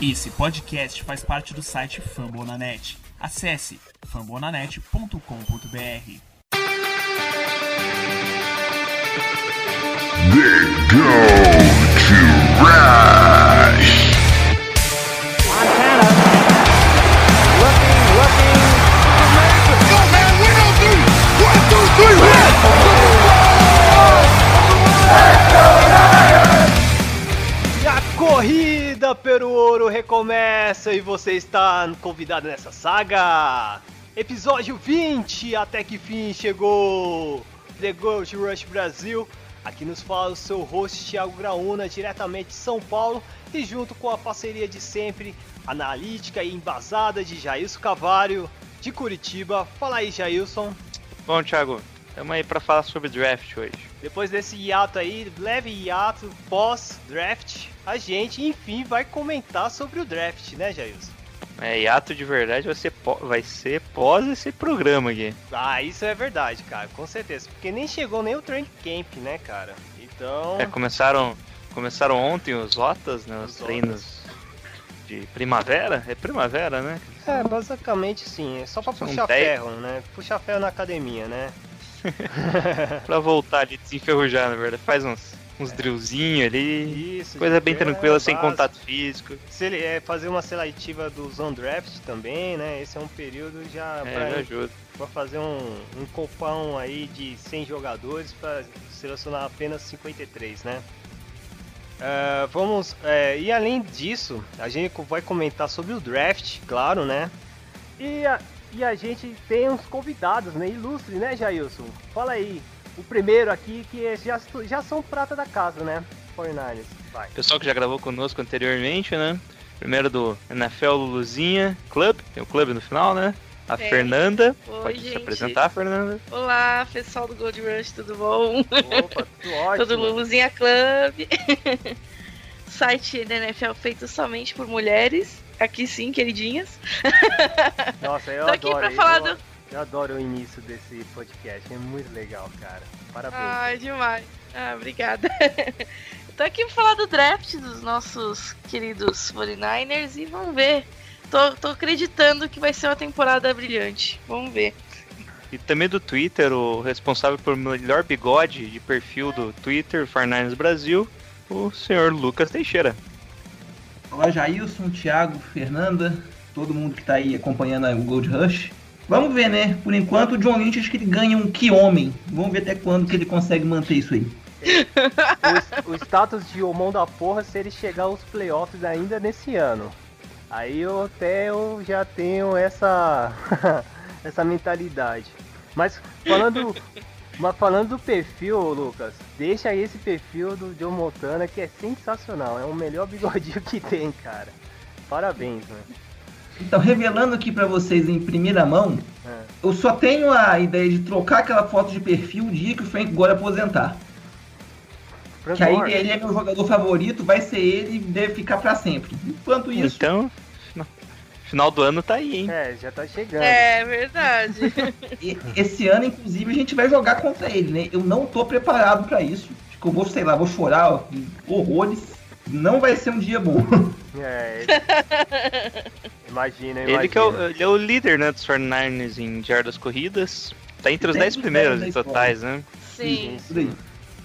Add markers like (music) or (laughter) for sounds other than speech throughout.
Esse podcast faz parte do site Fambonanet. Acesse fambonanet.com.br. They go to rush. Go, we don't do one, two, three. E a corrida pelo ouro recomeça e você está convidado nessa saga. Episódio 20, até que fim chegou. The Gold Rush Brasil. Aqui nos fala o seu host Thiago Graúna, diretamente de São Paulo, e junto com a parceria de sempre, analítica e embasada de Jailson Cavalho, de Curitiba. Fala aí, Jailson. Bom, Thiago, estamos aí para falar sobre draft hoje. Depois desse hiato aí, leve hiato pós-draft, a gente enfim vai comentar sobre o draft, né, Jailson? É, hiato de verdade vai ser, vai ser pós esse programa aqui. Ah, isso é verdade, cara, com certeza. Porque nem chegou nem o training camp, né, cara? Então. É, começaram, começaram ontem os rotas, né, os Os treinos de primavera. É primavera, né? É, basicamente sim, é só pra São puxar dez- ferro, né? Puxar ferro na academia, né? (laughs) Pra voltar ali, desenferrujar, na verdade. Faz uns, uns drillzinhos ali. Isso. Coisa bem é, tranquila, sem básico. contato físico. Se ele é fazer uma seletiva dos undraft também, né? Esse é um período já É, pra ajuda. Vou fazer um, um copão aí de 100 jogadores para selecionar apenas 53, né? É, vamos. é, e além disso, a gente vai comentar sobre o draft, claro, né? E a, e a gente tem uns convidados, né? Ilustre, né, Jailson? Fala aí. O primeiro aqui que é- já, já são prata da casa, né? 49ers. Vai. Pessoal que já gravou conosco anteriormente, né? Primeiro do NFL Luluzinha Club, tem o clube no final, né? A Tem. Fernanda. Oi, Pode se gente. apresentar, Fernanda? Olá, pessoal do Gold Rush, tudo bom? Opa, tudo (laughs) ótimo. Todo Luluzinha Club. (laughs) Site da NFL feito somente por mulheres. Aqui sim, queridinhas. (laughs) Nossa, eu Tô aqui adoro. pra falar eu, do- eu adoro o início desse podcast, é muito legal, cara. Parabéns. Ai, demais. Ah, obrigada. (laughs) Tô aqui pra falar do draft dos nossos queridos 49ers e vamos ver. Tô, tô acreditando que vai ser uma temporada brilhante. Vamos ver. E também do Twitter, o responsável por melhor bigode de perfil do Twitter, Farnines Brasil, o senhor Lucas Teixeira. Olá, Jailson, Thiago, Fernanda, todo mundo que tá aí acompanhando o Gold Rush. Vamos ver, né? Por enquanto, o John Lynch acho que ele ganha um que homem. Vamos ver até quando que ele consegue manter isso aí. o, o status de homão da porra se ele chegar aos playoffs ainda nesse ano. Aí eu até eu já tenho essa (laughs) essa mentalidade. Mas falando mas falando do perfil, Lucas, deixa aí esse perfil do John Montana que é sensacional, é o melhor bigodinho que tem, cara. Parabéns, né? Então, revelando aqui pra vocês em primeira mão, É. eu só tenho a ideia de trocar aquela foto de perfil o dia que o Frank Gore aposentar. Frank Que aí Gore. ele é meu jogador favorito, vai ser ele e deve ficar pra sempre. Enquanto isso, Então, final do ano tá aí, hein? É, já tá chegando. É verdade. (laughs) e- esse ano, inclusive, a gente vai jogar contra ele, né? Eu não tô preparado pra isso. Acho que eu vou, sei lá, vou chorar ó, horrores. Não vai ser um dia bom. (laughs) É. Imagina, (laughs) imagina. Ele que é o, ele é o líder, né, dos 49ers em jardas corridas. Tá entre os Dez 10 dos primeiros em totais, né? Sim. Tudo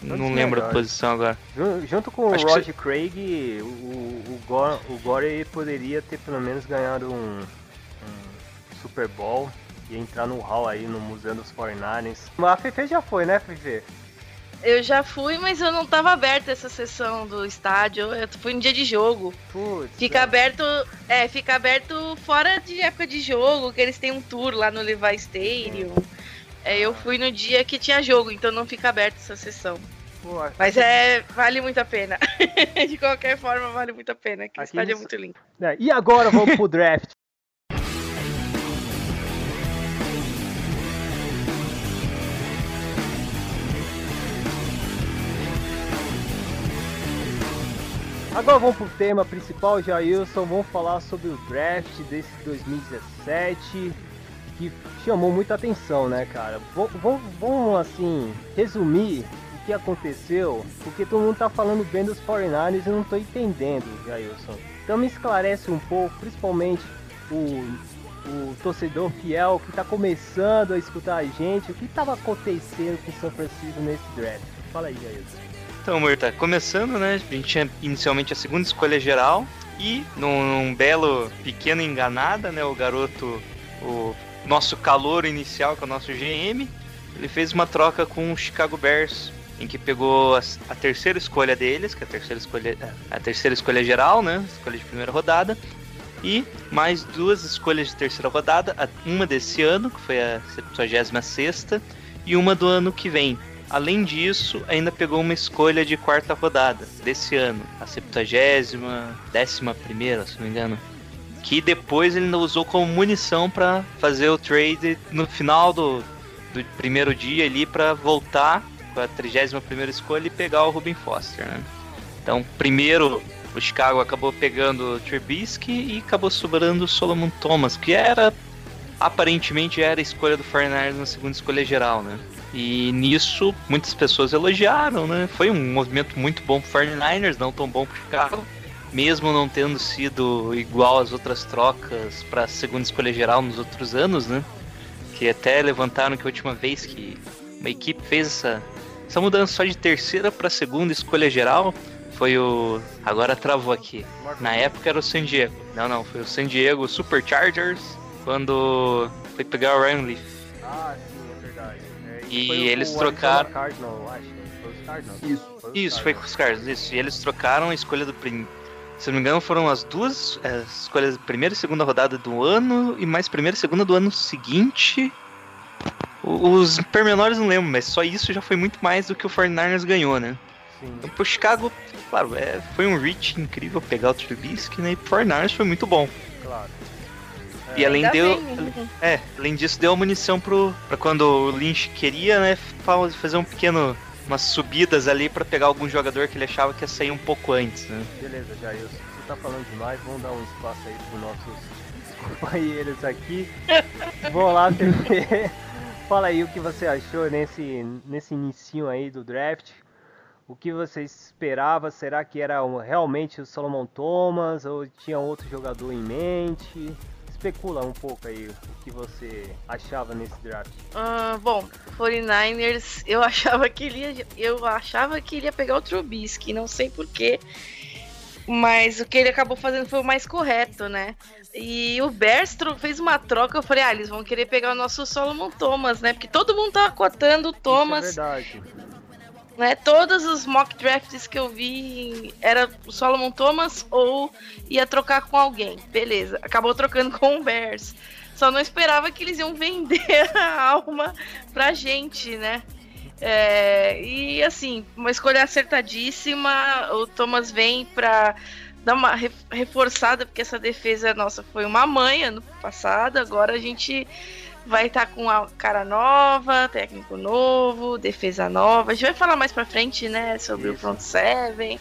Não dos lembro a posição agora. Jun- Junto com o Acho que Roger Craig, o, o, Gore, o Gore poderia ter pelo menos ganhado um, um Super Bowl e entrar no hall aí no Museu dos 49ers. Mas a Fefe já foi, né, Fefe? Eu já fui, mas eu não tava aberta essa sessão do estádio. Eu fui no dia de jogo. Putz. Fica é. aberto, é, fica aberto fora de época de jogo, que eles têm um tour lá no Levi Stadium. É, eu fui no dia que tinha jogo, então não fica aberta essa sessão. Mas é, vale muito a pena. (laughs) de qualquer forma, vale muito a pena, que Aqui estádio é muito lindo. É, E agora vamos pro draft. (laughs) Agora vamos pro tema principal, Jailson. Vamos falar sobre o draft desse 2017 que chamou muita atenção, né, cara? Vamos, vamos, assim, resumir que aconteceu, porque todo mundo tá falando bem dos 49ers e não tô entendendo, Jailson. Então me esclarece um pouco, principalmente o, o torcedor fiel que está começando a escutar a gente, o que estava acontecendo com o São Francisco nesse draft. Fala aí, Jair. Então, Murta, começando, né? A gente tinha inicialmente a segunda escolha geral e num, num belo pequeno enganada, né? O garoto, o nosso calor inicial, que é o nosso GM, ele fez uma troca com o Chicago Bears, em que pegou a, a terceira escolha deles, que é a terceira escolha, a terceira escolha geral, né? Escolha de primeira rodada, e mais duas escolhas de terceira rodada, uma desse ano, que foi a 76 e uma do ano que vem. Além disso, ainda pegou uma escolha de quarta rodada desse ano, a 70 décima primeira, se não me engano. Que depois ele ainda usou como munição para fazer o trade no final do, do primeiro dia ali para voltar com a 31 primeira escolha e pegar o Ruben Foster, né? Então, primeiro o Chicago acabou pegando o Trubisky e acabou sobrando o Solomon Thomas, que era aparentemente era a escolha do 49ers na segunda escolha geral, né? E nisso muitas pessoas elogiaram, né? Foi um movimento muito bom pro 49ers, não tão bom pro Chicago, mesmo não tendo sido igual às outras trocas para segunda escolha geral nos outros anos, né? Que até levantaram que a última vez que uma equipe fez essa, essa mudança só de terceira para segunda escolha geral foi o. Agora travou aqui. Na época era o San Diego. Não, não, foi o San Diego Superchargers quando foi pegar o Ryan Leaf. Ah, sim, é verdade. É, E o- eles o trocaram- Cardinal, acho. Foi os Cardinals. Isso. Foi os Isso, foi com os Cardinals, isso. E eles trocaram a escolha do. prim- Se não me engano, foram as duas é, escolhas, primeira e segunda rodada do ano, e mais primeira e segunda do ano seguinte. Os pormenores não lembro, mas só isso já foi muito mais do que o 49ers ganhou, né? Sim. Então, pro Chicago, claro, é, foi um reach incrível pegar o Trubisky, né? E pro 49ers foi muito bom. Claro. E além Ainda deu, bem, é, além disso deu a munição pro para quando o Lynch queria, né, fa- fazer um pequeno umas subidas ali pra pegar algum jogador que ele achava que ia sair um pouco antes, né? Beleza, Jailson. Você tá falando demais, vamos dar um espaço aí pros nossos (laughs) companheiros aqui. (laughs) Vou lá, (laughs) TV. Fala aí o que você achou nesse, nesse inicinho aí do draft. O que você esperava? Será que era realmente o Solomon Thomas ou tinha outro jogador em mente? Especula um pouco aí o que você achava nesse draft. Ah, bom, 49ers, eu (laughs) achava que ele ia, eu achava que ele ia pegar o Trubisky, não sei porquê, mas o que ele acabou fazendo foi o mais correto, né? E o Bears tro- fez uma troca, eu falei, ah, eles vão querer pegar o nosso Solomon Thomas, né? Porque todo mundo tava cotando o Isso é Thomas, verdade. né? Todos os mock drafts que eu vi era o Solomon Thomas ou ia trocar com alguém. Beleza, acabou trocando com o Bears. Só não esperava que eles iam vender (laughs) a alma pra gente, né? É, e assim, uma escolha acertadíssima. O Thomas vem pra dar uma re- reforçada, porque essa defesa nossa foi uma mãe ano passado. Agora a gente vai estar com a cara nova, técnico novo, defesa nova. A gente vai falar mais pra frente, né, sobre o Isso. front seven,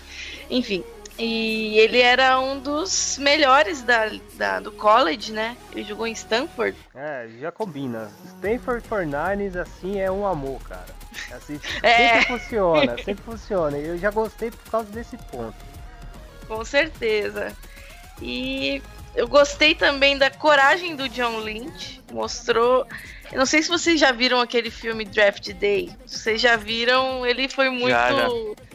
enfim. E ele era um dos melhores da, da- do college, né? Ele jogou em Stanford. É, já combina. Stanford 49ers assim é um amor, cara. Assim, É. Sempre funciona, sempre funciona. Eu já gostei por causa desse ponto. Com certeza. E eu gostei também da coragem do John Lynch. Mostrou. Eu não sei se vocês já viram aquele filme Draft Day. Vocês já viram, ele foi muito. já.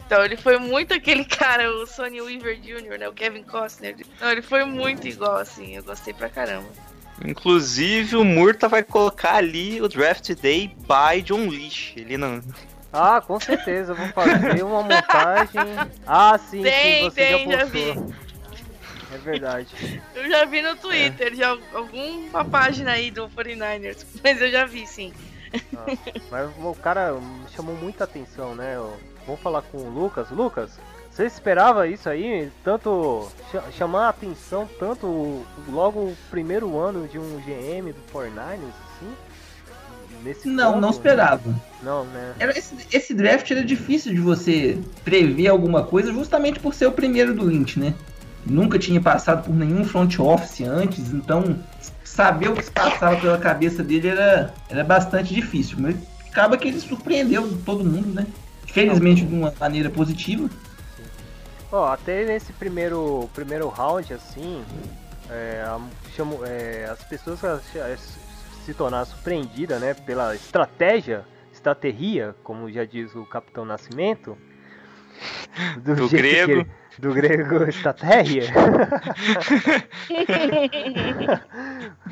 Então, ele foi muito aquele cara, o Sonny Weaver Jr., né? O Kevin Costner. Não, ele foi muito igual, assim. Eu gostei pra caramba. Inclusive o Murta vai colocar ali o Draft Day by John Leash. Ele não. Ah, com certeza, eu vou fazer uma montagem. Ah, sim, Tem, sim, você tem, já já postou. É verdade. Eu já vi no Twitter, já alguma página aí do 49ers. Mas eu já vi, sim. Ah, mas o cara me chamou muita atenção, né? Eu- Vamos falar com o Lucas. Lucas, você esperava isso aí? Tanto cha- chamar a atenção, tanto logo o primeiro ano de um GM do 49ers, assim? Nesse Não, ponto? não esperava. Não, né? Era esse, esse draft era difícil de você prever alguma coisa, justamente por ser o primeiro do Lynch, né? Nunca tinha passado por nenhum front office antes, então saber o que se passava pela cabeça dele era, era bastante difícil. Mas acaba que ele surpreendeu todo mundo, né? Felizmente de uma maneira positiva. Ó, até nesse primeiro, primeiro round, assim, é, chamo, é, as pessoas se tornaram surpreendidas, né, pela estratégia, estratégia, como já diz o Capitão Nascimento. (laughs) Do que grego. ele- do grego (laughs) estratégia. (laughs)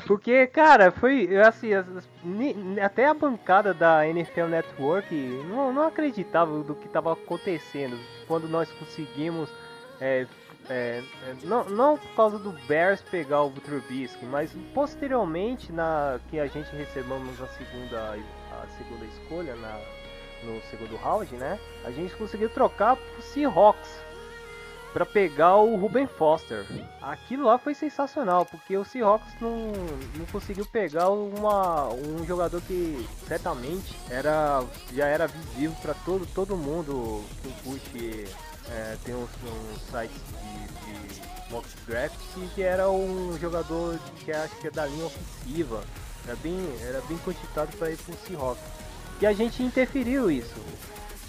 Porque, cara, foi assim, até a bancada da NFL Network não, não acreditava do que estava acontecendo quando nós conseguimos. é, é, é, não, não por causa do Bears pegar o Trubisky, mas posteriormente na que a gente recebemos a segunda, a segunda escolha na, no segundo round, né? A gente conseguiu trocar pro Seahawks para pegar o Ruben Foster. Aquilo lá foi sensacional, porque o Seahawks não, não conseguiu pegar uma, um jogador que certamente era, já era visível para todo, todo mundo que curte, é, tem uns, uns sites de, de mock draft, que era um jogador que acho que é da linha ofensiva. Era bem, era bem cogitado para ir pro Seahawks. E a gente interferiu isso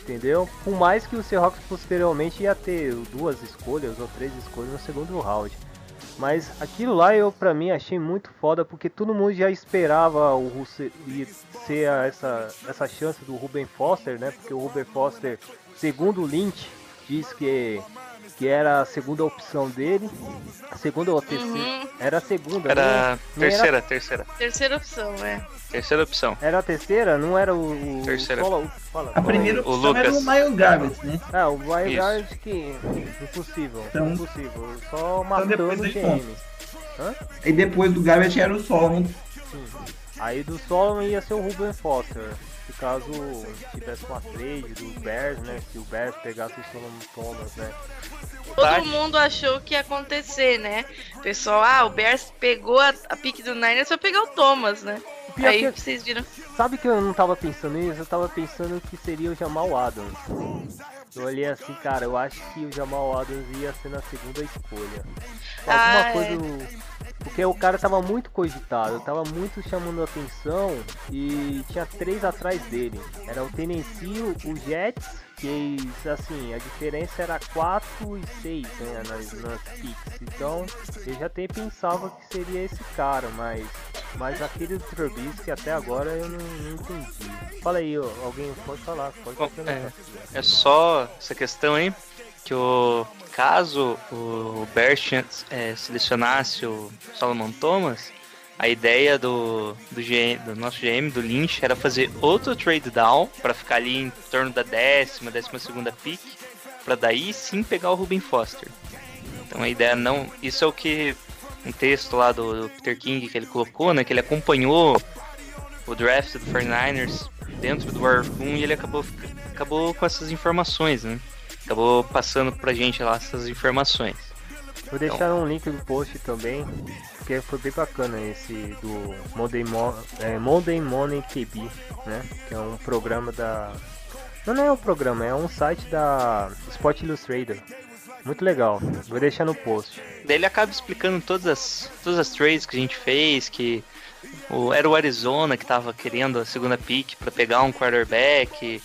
entendeu? Por mais que o Seahawks posteriormente ia ter duas escolhas ou três escolhas no segundo round. Mas aquilo lá eu pra mim achei muito foda porque todo mundo já esperava o Russe- ser essa, essa chance do Ruben Foster, né? Porque o Ruben Foster, segundo o Lynch, diz que, que era a segunda opção dele. A segunda ou a terceira? Uhum. Era a segunda, Era não- não era- terceira, terceira. Terceira opção, é. Terceira opção. Era a terceira? Não era o. o Terceira. Fala, fala, A primeira O opção era o Lucas. Miles Garrett, né? Ah, o Isso. Guard que. Impossível. Então- impossível. Só matando depois o GM. E depois do Garrett era o Solomon. Sim. Aí do Solomon ia ser o Ruben Foster. Caso tivesse uma trade do Bears, né? Se o Bears pegasse o Solomon Thomas, né? Todo mundo achou que ia acontecer, né? Pessoal, ah, o Bears pegou a, a pique do Niners pra pegar o Thomas, né? Pior Aí que- vocês viram. Sabe que eu não tava pensando nisso? Eu tava pensando que seria o Jamal Adams. Eu olhei assim, cara, eu acho que o Jamal Adams ia ser na segunda escolha. Alguma Ah, coisa. Porque o cara tava muito cogitado, tava muito chamando a atenção e tinha três atrás dele. Era o Tennessee, o Jets, que assim, a diferença era 4 e 6 né, nas, nas picks. Então eu já até pensava que seria esse cara, mas, mas aquele do Trubisky até agora eu não, não entendi. Fala aí, ó, alguém pode falar, pode Bom, complementar. É só essa questão aí, que o caso o tinha- é, selecionasse o Solomon Thomas, a ideia do, do, GM, do nosso GM, do Lynch, era fazer outro trade down para ficar ali em torno da décima, décima segunda pick, para daí sim pegar o Ruben Foster. Então a ideia não. Isso é o que um texto lá do, do Peter King que ele colocou, né? Que ele acompanhou o draft do 49ers dentro do War Room e ele acabou, acabou com essas informações, né? Acabou passando pra gente lá essas informações. Vou deixar um link no post também, porque foi bem bacana esse do Monday, Mo é, Monday Morning QB, né? Que é um programa da. Não, não é um programa, é um site da Sport Illustrator. Muito legal. Vou deixar no post. Daí ele acaba explicando todas as, todas as trades que a gente fez, que o, era o Arizona que tava querendo a segunda pick pra pegar um quarterback.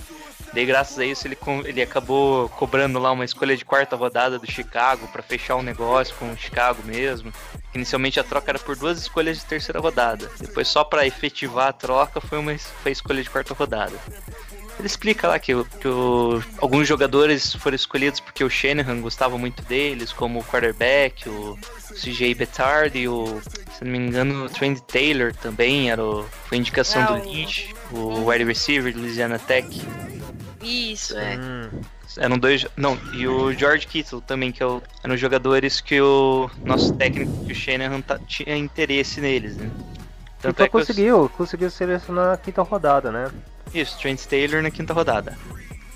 Daí graças a isso ele, ele acabou cobrando lá uma escolha de quarta rodada do Chicago pra fechar um negócio com o Chicago mesmo. Inicialmente a troca era por duas escolhas de terceira rodada. Depois só pra efetivar a troca foi uma foi a escolha de quarta rodada. Ele explica lá que, que o- alguns jogadores foram escolhidos porque o Shanahan gostava muito deles, como o quarterback, o CJ Betard e o, se não me engano, o Trent Taylor também era o, foi indicação Ah, do Lynch, o wide receiver do Louisiana Tech. Isso, é. Hum, Eram dois. Não, e o George Kittle também, que é o- eram jogadores que o nosso técnico, que o Shanahan, ta- tinha interesse neles, né? então é conseguiu, conseguiu selecionar na quinta rodada, né? Isso, Trent Taylor na quinta rodada.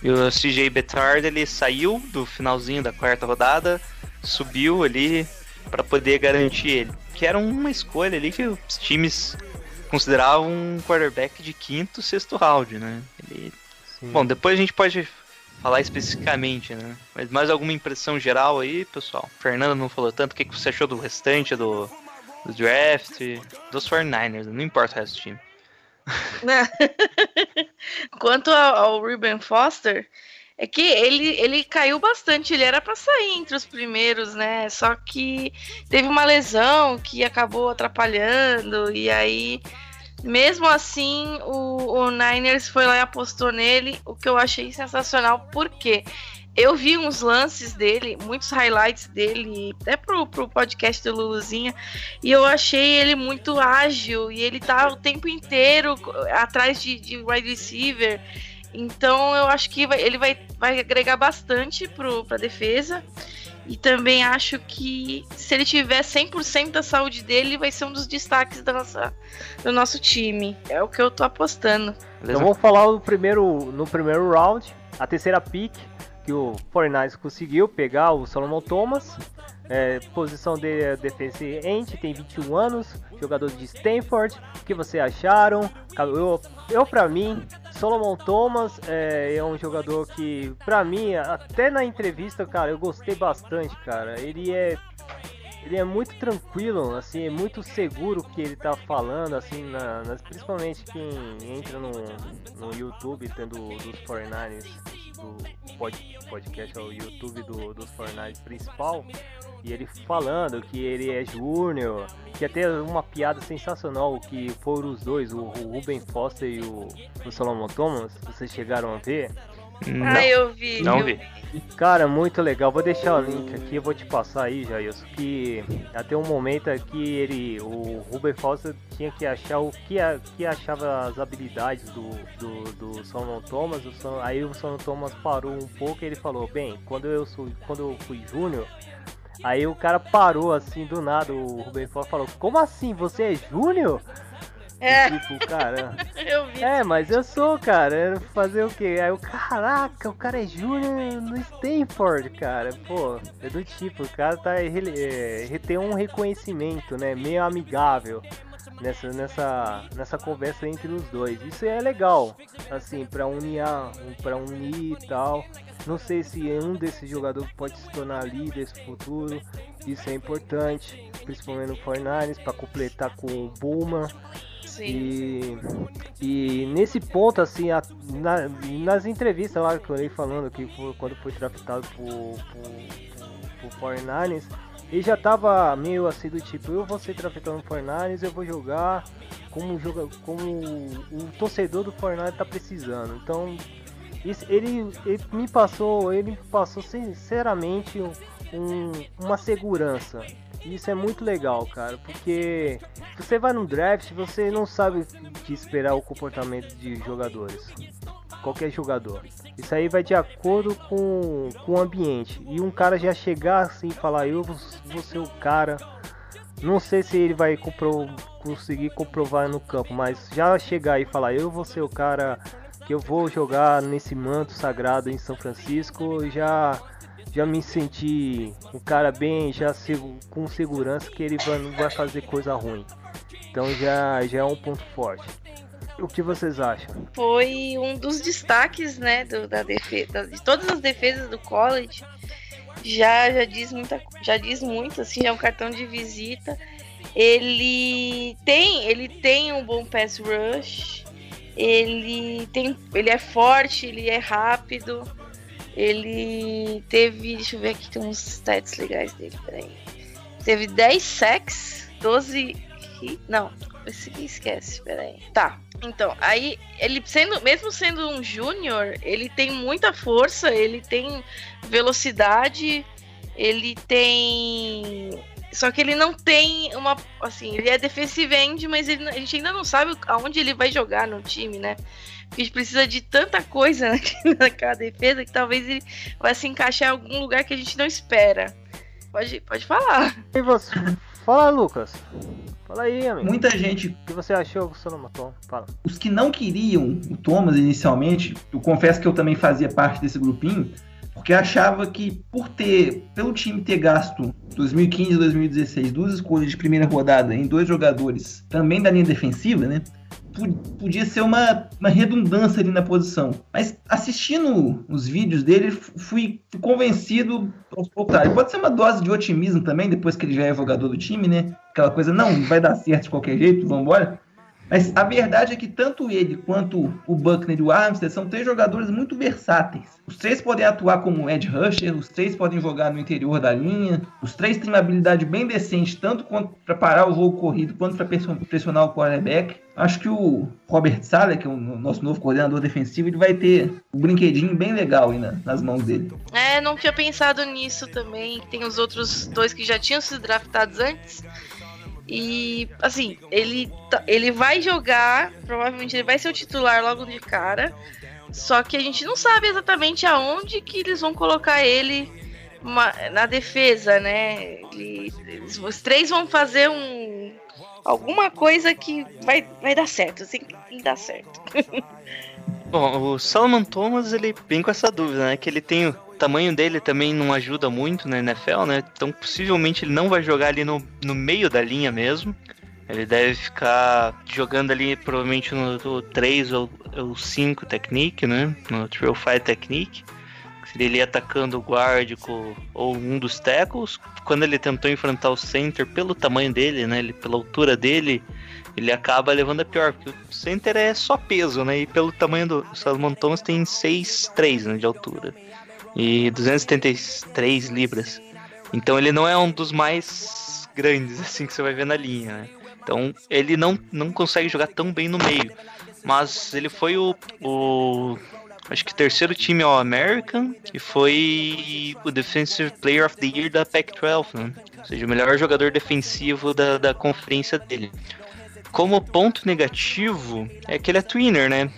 E o CJ Betard ele saiu do finalzinho da quarta rodada, subiu ali para poder garantir ele. Que era uma escolha ali que os times consideravam um quarterback de quinto, sexto round, né? Ele... Sim. Bom, depois a gente pode falar especificamente, né? Mas mais alguma impressão geral aí, pessoal? Fernando não falou tanto. O que que você achou do restante do, do draft? Dos 49ers, não importa o resto do time. (laughs) Quanto ao, ao Ruben Foster, É que ele, ele caiu bastante, ele era para sair entre os primeiros, né? Só que teve uma lesão que acabou atrapalhando, e aí, mesmo assim, o, o Niners foi lá e apostou nele, o que eu achei sensacional, porque eu vi uns lances dele, muitos highlights dele, até pro, pro podcast do Luluzinha, e eu achei ele muito ágil, e ele tá o tempo inteiro atrás de, de wide receiver. Então eu acho que vai, ele vai, vai agregar bastante para a defesa. E também acho que se ele tiver 100% da saúde dele, vai ser um dos destaques da nossa, do nosso time. É o que eu tô apostando. Então vamos falar no primeiro, no primeiro round, a terceira pick que o 49 conseguiu pegar o Solomon Thomas. É, posição dele é defensive end, tem 21 anos, jogador de Stanford. O que vocês acharam? Eu, eu para mim, Solomon Thomas é, é, um jogador que, para mim, até na entrevista, cara, eu gostei bastante, cara. Ele é ele é muito tranquilo, assim, é muito seguro o que ele tá falando, assim, na, nas, principalmente quem entra no, no YouTube, tendo dos 49ers, do pod, podcast, é o YouTube do, dos 49ers principal, e ele falando que ele é júnior, que até uma piada sensacional que foram os dois, o, o Ruben Foster e o, o Solomon Thomas, vocês chegaram a ver. Não, ah, eu vi. Não eu vi. Cara, muito legal. Vou deixar o link aqui, eu vou te passar aí, Jailson. Que até um momento aqui ele, o Ruben Foster tinha que achar o que, a, que achava as habilidades do, do, do Solomon Thomas. O Son, aí o Solomon Thomas parou um pouco e ele falou: Bem, quando eu, sou, quando eu fui júnior, Aí o cara parou assim do nada, o Ruben Foster falou, como assim? Você é Júnior? É. E, tipo, cara. (laughs) eu vi. É, mas eu sou, cara. Fazer o quê? Aí o caraca, o cara é Júnior no Stanford, cara. Pô, é do tipo, o cara tá. Ele, é, tem um reconhecimento, né? Meio amigável nessa, nessa, nessa conversa entre os dois. Isso é legal, assim, para unir, para unir e tal. Não sei se um desses jogadores pode se tornar líder no futuro. Isso é importante, principalmente no Fornares, para completar com o Bulma. E, e nesse ponto, assim, a, na, nas entrevistas lá que eu falei falando que foi, quando foi draftado por, por, por 49ers, ele já tava meio assim do tipo, eu vou ser draftado no Fornares, eu vou jogar como, joga, como o torcedor do Fornares tá precisando. Então isso, ele, ele me passou, ele passou sinceramente um, uma segurança. Isso é muito legal, cara, porque você vai no draft, você não sabe que esperar o comportamento de jogadores. Qualquer jogador. Isso aí vai de acordo com, com o ambiente. E um cara já chegar assim e falar, eu vou ser o cara. Não sei se ele vai compro, conseguir comprovar no campo, mas já chegar e falar, eu vou ser o cara que eu vou jogar nesse manto sagrado em São Francisco, já já me senti um cara bem, já com segurança que ele não vai fazer coisa ruim. Então já, já é um ponto forte. O que vocês acham? Foi um dos destaques, né, do, da defesa, de todas as defesas do college. Já, já diz muita, já diz muito, assim, é um cartão de visita. Ele tem, ele tem um bom pass rush. Ele tem, ele é forte, ele é rápido. Ele teve, deixa eu ver aqui, tem uns stats legais dele, peraí. Teve 10 sacks, 12 não, esse aqui esquece, peraí. Tá. Então, aí ele sendo, mesmo sendo um júnior, ele tem muita força, ele tem velocidade, ele tem só que ele não tem uma. Assim, ele é defensive end, mas ele, a gente ainda não sabe aonde ele vai jogar no time, né? Porque a gente precisa de tanta coisa (laughs) naquela defesa que talvez ele vai se encaixar em algum lugar que a gente não espera. Pode, pode falar. E você? Fala, Lucas. Fala aí, amigo. Muita gente. O que você achou do Solomaton? Fala. Os que não queriam o Thomas inicialmente, eu confesso que eu também fazia parte desse grupinho, porque achava que por ter, pelo time ter gasto 2015 e 2016 duas escolhas de primeira rodada em dois jogadores também da linha defensiva, né? podia ser uma, uma redundância ali na posição. Mas assistindo os vídeos dele, fui, convencido ao contrário. Pode ser uma dose de otimismo também, depois que ele já é jogador do time, né? Aquela coisa, não, vai dar certo de qualquer jeito, vamos embora. Mas a verdade é que tanto ele quanto o Buckner e o Armstead são três jogadores muito versáteis. Os três podem atuar como edge rusher, os três podem jogar no interior da linha, os três têm uma habilidade bem decente, tanto para parar o jogo corrido quanto para pressionar o quarterback. Acho que o Robert Sala, que é o nosso novo coordenador defensivo, ele vai ter um brinquedinho bem legal aí na, nas mãos dele. É, não tinha pensado nisso também. Tem os outros dois que já tinham sido draftados antes. E, assim, ele, tá- ele vai jogar, provavelmente ele vai ser o titular logo de cara. Só que a gente não sabe exatamente aonde que eles vão colocar ele ma- na defesa, né? Ele- eles- os três vão fazer um. Alguma coisa que vai, vai dar certo, assim, dá certo. (laughs) Bom, o Solomon Thomas, ele vem com essa dúvida, né? Que ele tem. Tamanho dele também não ajuda muito na NFL, né? Então possivelmente ele não vai jogar ali no, no meio da linha mesmo. Ele deve ficar jogando ali provavelmente no, no 3 ou, ou 5 technique, né? No Trail 5 technique. Seria ele atacando o guard ou um dos tackles. Quando ele tentou enfrentar o center pelo tamanho dele, né? Ele, pela altura dele, ele acaba levando a pior, porque o center é só peso, né? E pelo tamanho do Salomon Thomas tem 6'3 né, de altura. E 273 libras. Então ele não é um dos mais grandes, (laughs) assim, que você vai ver na linha, né? Então ele não, não consegue jogar tão bem no meio. Mas ele foi o, o acho que terceiro time All-American e foi o Defensive Player of the Year da Pac-12, né? Ou seja, o melhor jogador defensivo da, da conferência dele. Como ponto negativo, é que ele é twinner, né?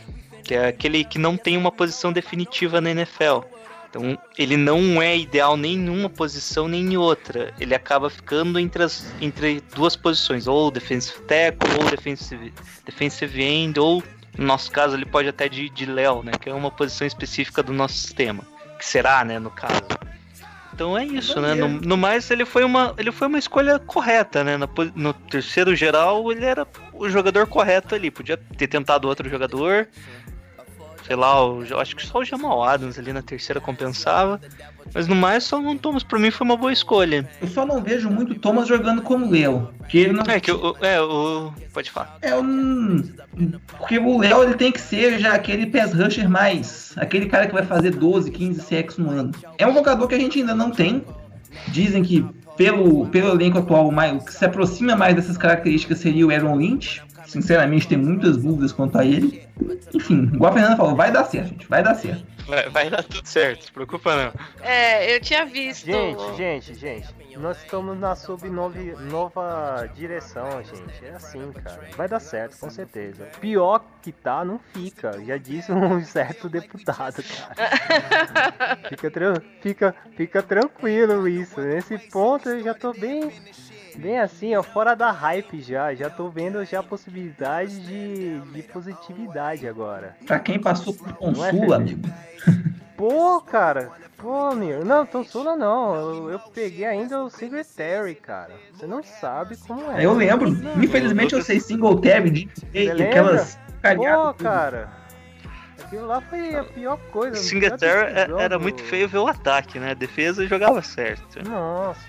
Que é aquele que não tem uma posição definitiva na NFL. Então, ele não é ideal nem em uma posição nem em outra. Ele acaba ficando entre, as, entre duas posições, ou defensive tackle, ou defensive, defensive end, ou no nosso caso ele pode até de, de Léo, né? Que é uma posição específica do nosso sistema. Que será, né, no caso. Então é isso, né? No, no mais, ele foi uma, ele foi uma escolha correta, né? No, no terceiro geral, ele era o jogador correto ali. Podia ter tentado outro jogador. Sei lá, o- acho que só o Jamal Adams ali na terceira compensava. Mas no mais, só não Thomas pra mim foi uma boa escolha. Eu só não vejo muito o Thomas jogando como Léo. Porque ele não. É que o. É, o. Pode falar. É um. Porque o Léo ele tem que ser já aquele pass rusher mais. Aquele cara que vai fazer 12, 15 sacks no ano. É um jogador que a gente ainda não tem. Dizem que pelo, pelo elenco atual, o mais- o que se aproxima mais dessas características seria o Aaron Lynch. Sinceramente, tem muitas dúvidas quanto a ele. Enfim, igual a Fernanda falou, vai dar certo, gente. Vai dar certo. Vai, vai dar tudo certo, se preocupa não. É, eu tinha visto. Gente, gente, gente, nós estamos na sob nove- nova direção, gente. É assim, cara. Vai dar certo, com certeza. Pior que tá, não fica. Já disse um (laughs) certo deputado, cara. (laughs) Fica, fica, fica tranquilo isso. Nesse ponto eu já tô bem, bem assim, ó, fora da hype já. Já tô vendo já a possibilidade de, de positividade agora. Pra quem passou por Não é, consula, Felipe? amigo. (laughs) Pô, cara, pô, meu, não, Tonsula não, eu, eu peguei ainda o Secretary, cara. Você não sabe como é. Eu lembro. Infelizmente eu sei Singletary de e lembra? aquelas Pô, cara, aquilo lá foi a pior coisa. Singletary é- era muito feio ver o ataque, né? A defesa jogava certo. Nossa.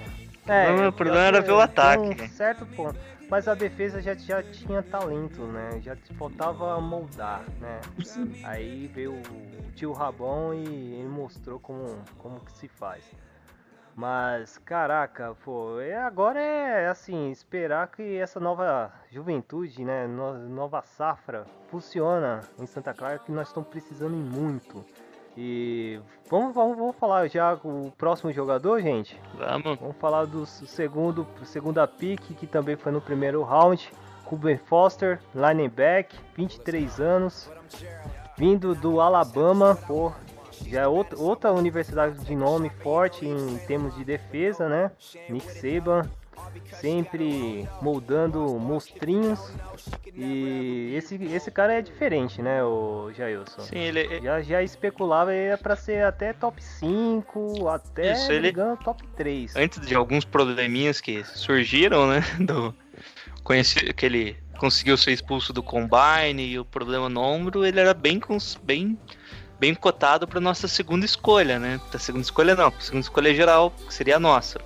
Problema- o problema era ver o ataque. Um certo ponto. Mas a defesa já, já tinha talento, né? Já faltava moldar, né? Aí veio o tio Rabão e ele mostrou como, como que se faz. Mas, caraca, pô, é, agora é assim, esperar que essa nova juventude, né, no- nova safra, funciona em Santa Clara, que nós estamos precisando em muito. E vamos, vamos, vamos falar já com o próximo jogador, gente? Vamos. Vamos falar do segundo, segunda pick, que também foi no primeiro round. Ruben Foster, lineback, 23 anos, vindo do Alabama, pô, já é outra, outra universidade de nome forte em termos de defesa, né? Nick Saban, sempre moldando monstrinhos. E esse, esse cara é diferente, né, o Jailson? Sim, ele, Já, já especulava ele era pra ser até top 5, até Isso, ele- top 3. antes de alguns probleminhas que surgiram, né? (laughs) Do conheci que ele conseguiu ser expulso do combine e o problema no ombro, ele era bem cons- bem bem cotado para nossa segunda escolha, né? Da segunda escolha não, segunda escolha geral, que seria a nossa.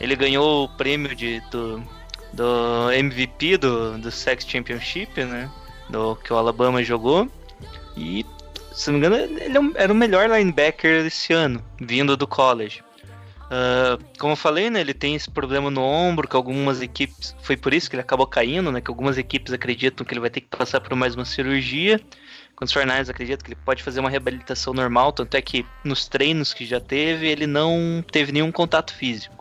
Ele ganhou o prêmio de do do MVP do, do Sex Championship, né? Do que o Alabama jogou. E, se não me engano, ele é era o melhor linebacker desse ano, vindo do college. Uh, como eu falei, né, ele tem esse problema no ombro, que algumas equipes. Foi por isso que ele acabou caindo, né? Que algumas equipes acreditam que ele vai ter que passar por mais uma cirurgia. Quando os Fernandes acreditam que ele pode fazer uma reabilitação normal, tanto é que nos treinos que já teve, ele não teve nenhum contato físico.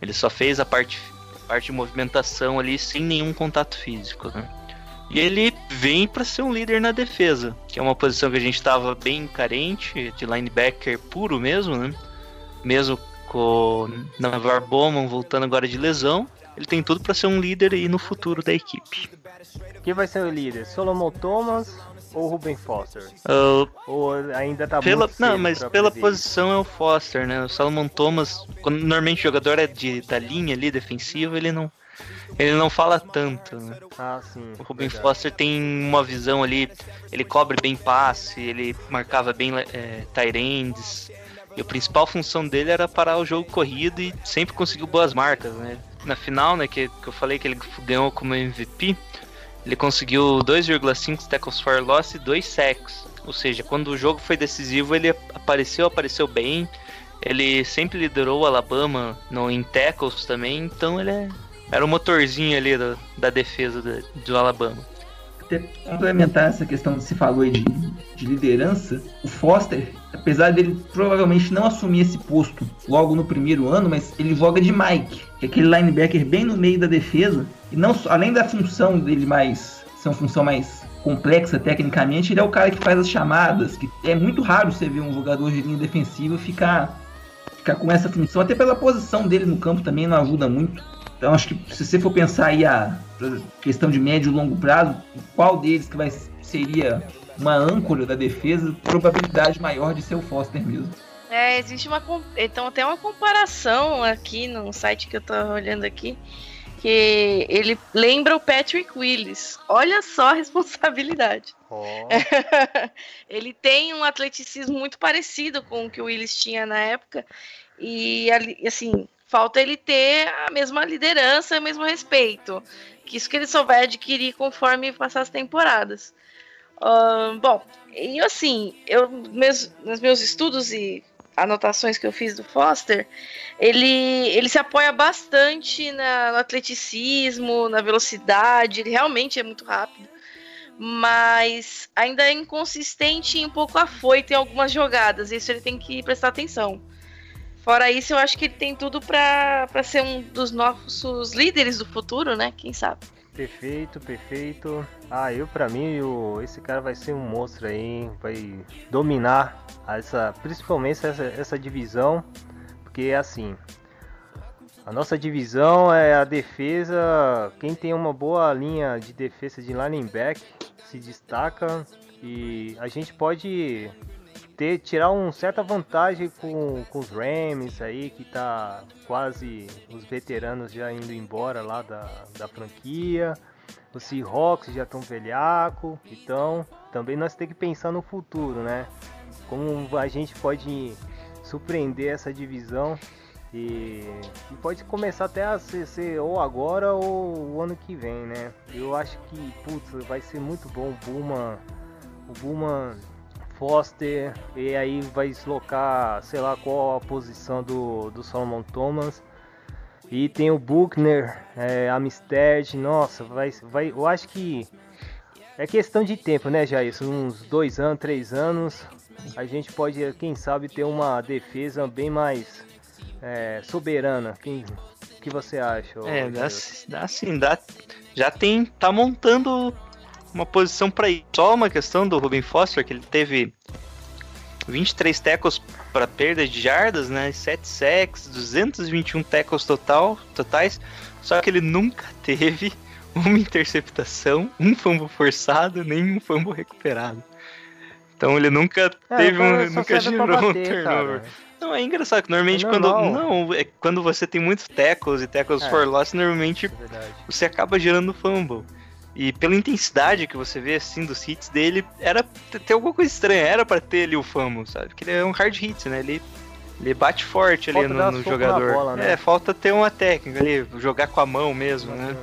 Ele só fez a parte, a parte de movimentação ali sem nenhum contato físico, né? E ele vem para ser um líder na defesa, que é uma posição que a gente estava bem carente, de linebacker puro mesmo, né? Mesmo com o Navar Bowman voltando agora de lesão, ele tem tudo para ser um líder aí no futuro da equipe. Quem vai ser o líder? Solomon Thomas ou Ruben Foster? Uh, ou ainda tá pela, muito Não, mas pela posição é o Foster, né? O Salomon Thomas, quando normalmente o jogador é de, da linha ali defensiva, ele não, ele não fala tanto, né? Ah, sim. O Ruben verdade. Foster tem uma visão ali, ele cobre bem passe, ele marcava bem é, e a principal função dele era parar o jogo corrido e sempre conseguiu boas marcas, né? Na final, né, que, que eu falei que ele ganhou como MVP, ele conseguiu 2,5 tackles for loss e 2 sacks. Ou seja, quando o jogo foi decisivo, ele apareceu, apareceu bem. Ele sempre liderou o Alabama no, em tackles também, então ele é- era o motorzinho ali da, da defesa do, do Alabama. Até complementar essa questão que se falou aí de, de liderança, o Foster, apesar dele provavelmente não assumir esse posto logo no primeiro ano, mas ele joga de Mike, que é aquele linebacker bem no meio da defesa, e não além da função dele mais ser uma função mais complexa tecnicamente, ele é o cara que faz as chamadas, que é muito raro você ver um jogador de linha defensiva ficar ficar com essa função, até pela posição dele no campo também não ajuda muito. Então acho que se você for pensar aí a questão de médio e longo prazo, qual deles que vai seria uma âncora da defesa, probabilidade maior de ser o Foster mesmo. É, existe uma. Então, tem uma comparação aqui no site que eu tô olhando aqui. Que ele lembra o Patrick Willis. Olha só a (laughs) responsabilidade. Ó, (laughs) ele tem um atleticismo muito parecido com o que o Willis tinha na época. E assim, falta ele ter a mesma liderança, o mesmo respeito. Que isso que ele só vai adquirir conforme passar as temporadas. Bom, e assim, eu meus, nos meus estudos e anotações que eu fiz do Foster, ele, ele se apoia bastante na- no atleticismo, na velocidade, ele realmente é muito rápido mas ainda é inconsistente e um pouco afoito em algumas jogadas. Isso ele tem que prestar atenção. Fora isso, eu acho que ele tem tudo pra ser um dos nossos líderes do futuro, né? Quem sabe? Perfeito, perfeito. Ah, eu pra mim, o, esse cara vai ser um monstro aí, vai dominar essa, principalmente essa, essa divisão, porque assim, a nossa divisão é a defesa, quem tem uma boa linha de defesa de linebacker se destaca e a gente pode ter tirar uma certa vantagem com, com os Rams aí que tá quase os veteranos já indo embora lá da, da franquia. Os Seahawks já estão velhaco, então também nós temos que pensar no futuro, né? Como a gente pode surpreender essa divisão e, e pode começar até a ser, ser ou agora ou o ano que vem, né? Eu acho que, putz, vai ser muito bom o Buma, o Buma Foster, e aí vai deslocar, sei lá qual a posição do, do Solomon Thomas. E tem o Buchner, é, Amistad, nossa, vai, vai, eu acho que é questão de tempo, né, Jair? Uns dois anos, três anos, a gente pode, quem sabe, ter uma defesa bem mais é, soberana. Quem, o que você acha? É, dá, dá sim, dá. Já tem. tá montando uma posição pra ir. Só uma questão do Ruben Foster, que ele teve 23 tackles para perda de jardas, né? 7 sacks, 221 tackles total, totais. Só que ele nunca (laughs) teve uma interceptação, um fumble forçado, nem um fumble recuperado. Então ele nunca É, teve o cara um, nunca gerou um bater, turnover. cara. Não, é engraçado que normalmente É quando não, é quando você tem muitos tackles e tackles É. for loss, normalmente É você acaba gerando fumble. E pela intensidade que você vê assim dos hits dele, era ter alguma coisa estranha, era pra ter ali o fumble, sabe? Porque ele é um hard hit, né? Ele Ele bate forte ali Falta no, dar no na jogador. bola, né? É, falta ter uma técnica ali, jogar com a mão mesmo, né?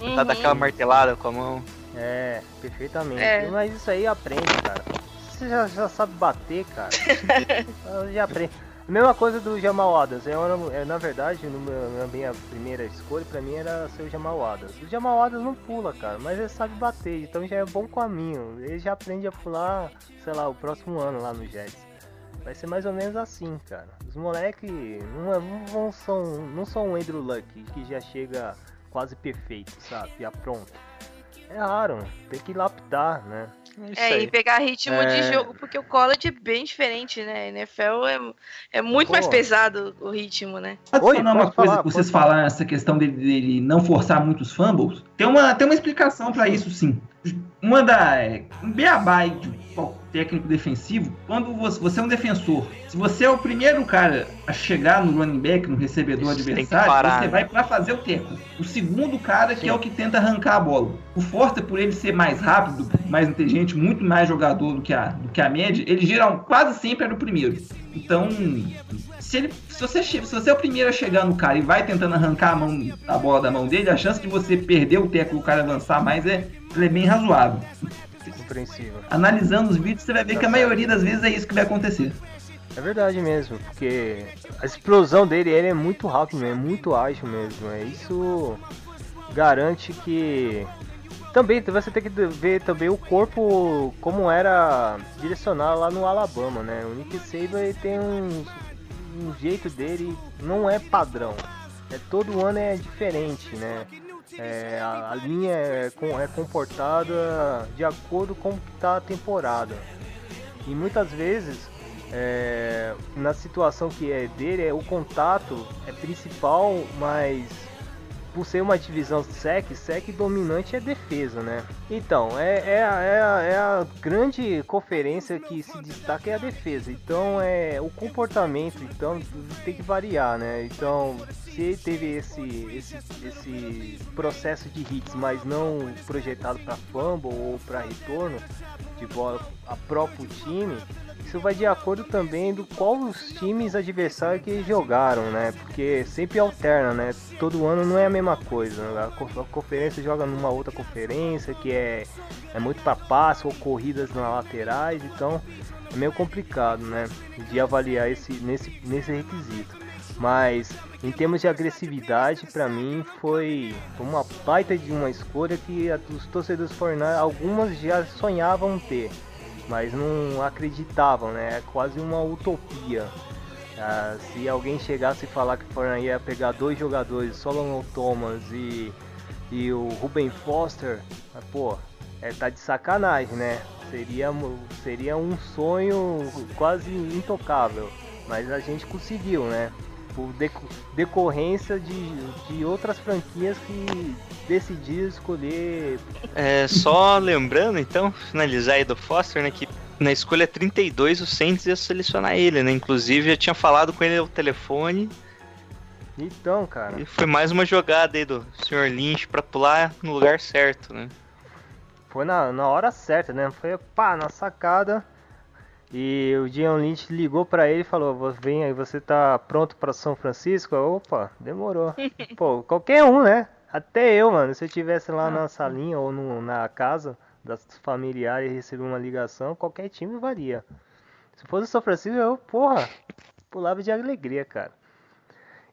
Uhum. Tá daquela martelada com a mão. É, perfeitamente. É. Mas isso aí aprende, cara. Você já, já sabe bater, cara. (laughs) já aprende. Mesma coisa do Jamal Adams. Eu, era- é, na verdade, na minha primeira escolha, pra mim era ser o Jamal Adams. O Jamal Adams não pula, cara, mas ele sabe bater, então já é bom caminho. Ele já aprende a pular, sei lá, o próximo ano lá no Jets. Vai ser mais ou menos assim, cara. Os moleques não, é- não são, não são o Andrew Luck, que já chega quase perfeito, sabe? Já pronto. É raro, tem que lapidar, né? É, e pegar ritmo É. de jogo, porque o college é bem diferente, né? NFL é, é muito Pô. mais pesado o ritmo, né? Pode Oi, falar uma pode coisa falar, que vocês pode falar. falaram, essa questão dele, dele não forçar muitos fumbles? Tem uma, tem uma explicação pra isso, sim. Uma da. é, Um beabá de técnico defensivo, quando você, é um defensor, se você é o primeiro cara a chegar no running back, no recebedor Isso, adversário, parar, você né? vai pra fazer o teco. O segundo cara que é o que tenta arrancar a bola. O Forster, por ele ser mais rápido, mais inteligente, muito mais jogador do que a, do que a média, ele geral, quase sempre era o primeiro. Então, se, ele, se, você, se você é o primeiro a chegar no cara e vai tentando arrancar a, mão, a bola da mão dele, a chance de você perder o teco e o cara avançar mais é, é bem razoável. Compreensível. Analisando os vídeos, você vai ver que a maioria das vezes é isso que vai acontecer. É verdade mesmo, porque a explosão dele ele é muito rápido, é muito ágil mesmo. É isso garante que também você tem que ver também o corpo como era direcionado lá no Alabama, né? O Nick Saban tem um, um jeito dele não é padrão. É todo ano é diferente, né? É, a, a linha é, é comportada de acordo com o que está a temporada. E muitas vezes é, na situação que é dele, é, o contato é principal, mas por ser uma divisão sec, sec dominante é defesa, né? Então, é, é, a- é, a, é a grande conferência que se destaca é a defesa. Então, é o comportamento, então tem que variar, né? Então, se teve esse, esse, esse processo de hits, mas não projetado para fumble ou para retorno de bola a próprio time, isso vai de acordo também do qual os times adversários que jogaram, né? Porque sempre alterna, né? Todo ano não é a mesma coisa. A, co- a conferência joga numa outra conferência que é, é muito para passe ou corridas nas laterais, então é meio complicado, né? De avaliar esse nesse nesse requisito. Mas em termos de agressividade, para mim foi uma baita de uma escolha que os torcedores foreigners, algumas já sonhavam ter mas não acreditavam, né? É quase uma utopia. Ah, se alguém chegasse e falar que o Fortnite ia pegar dois jogadores, Solomon Thomas e, e o Ruben Foster, ah, pô, é, tá de sacanagem, né? Seria, seria um sonho quase intocável, mas a gente conseguiu, né? Por deco- decorrência de, de outras franquias que decidiram escolher É, só lembrando, então, finalizar aí do Foster, né, que na escolha 32 o Saints ia selecionar ele, né? Inclusive eu tinha falado com ele ao telefone Então, cara. e foi mais uma jogada aí do Sr. Lynch pra pular no lugar certo, né? Foi na, na hora certa, né? Foi pá, na sacada. E o Dion Lynch ligou pra ele e falou: "Vo- Vem aí, você tá pronto pra São Francisco? Opa, demorou. (laughs) Pô, qualquer um, né? Até eu, mano. Se eu tivesse lá na salinha ou no- na casa das familiares e receber uma ligação, qualquer time varia. Se fosse São Francisco, eu, porra, pulava de alegria, cara.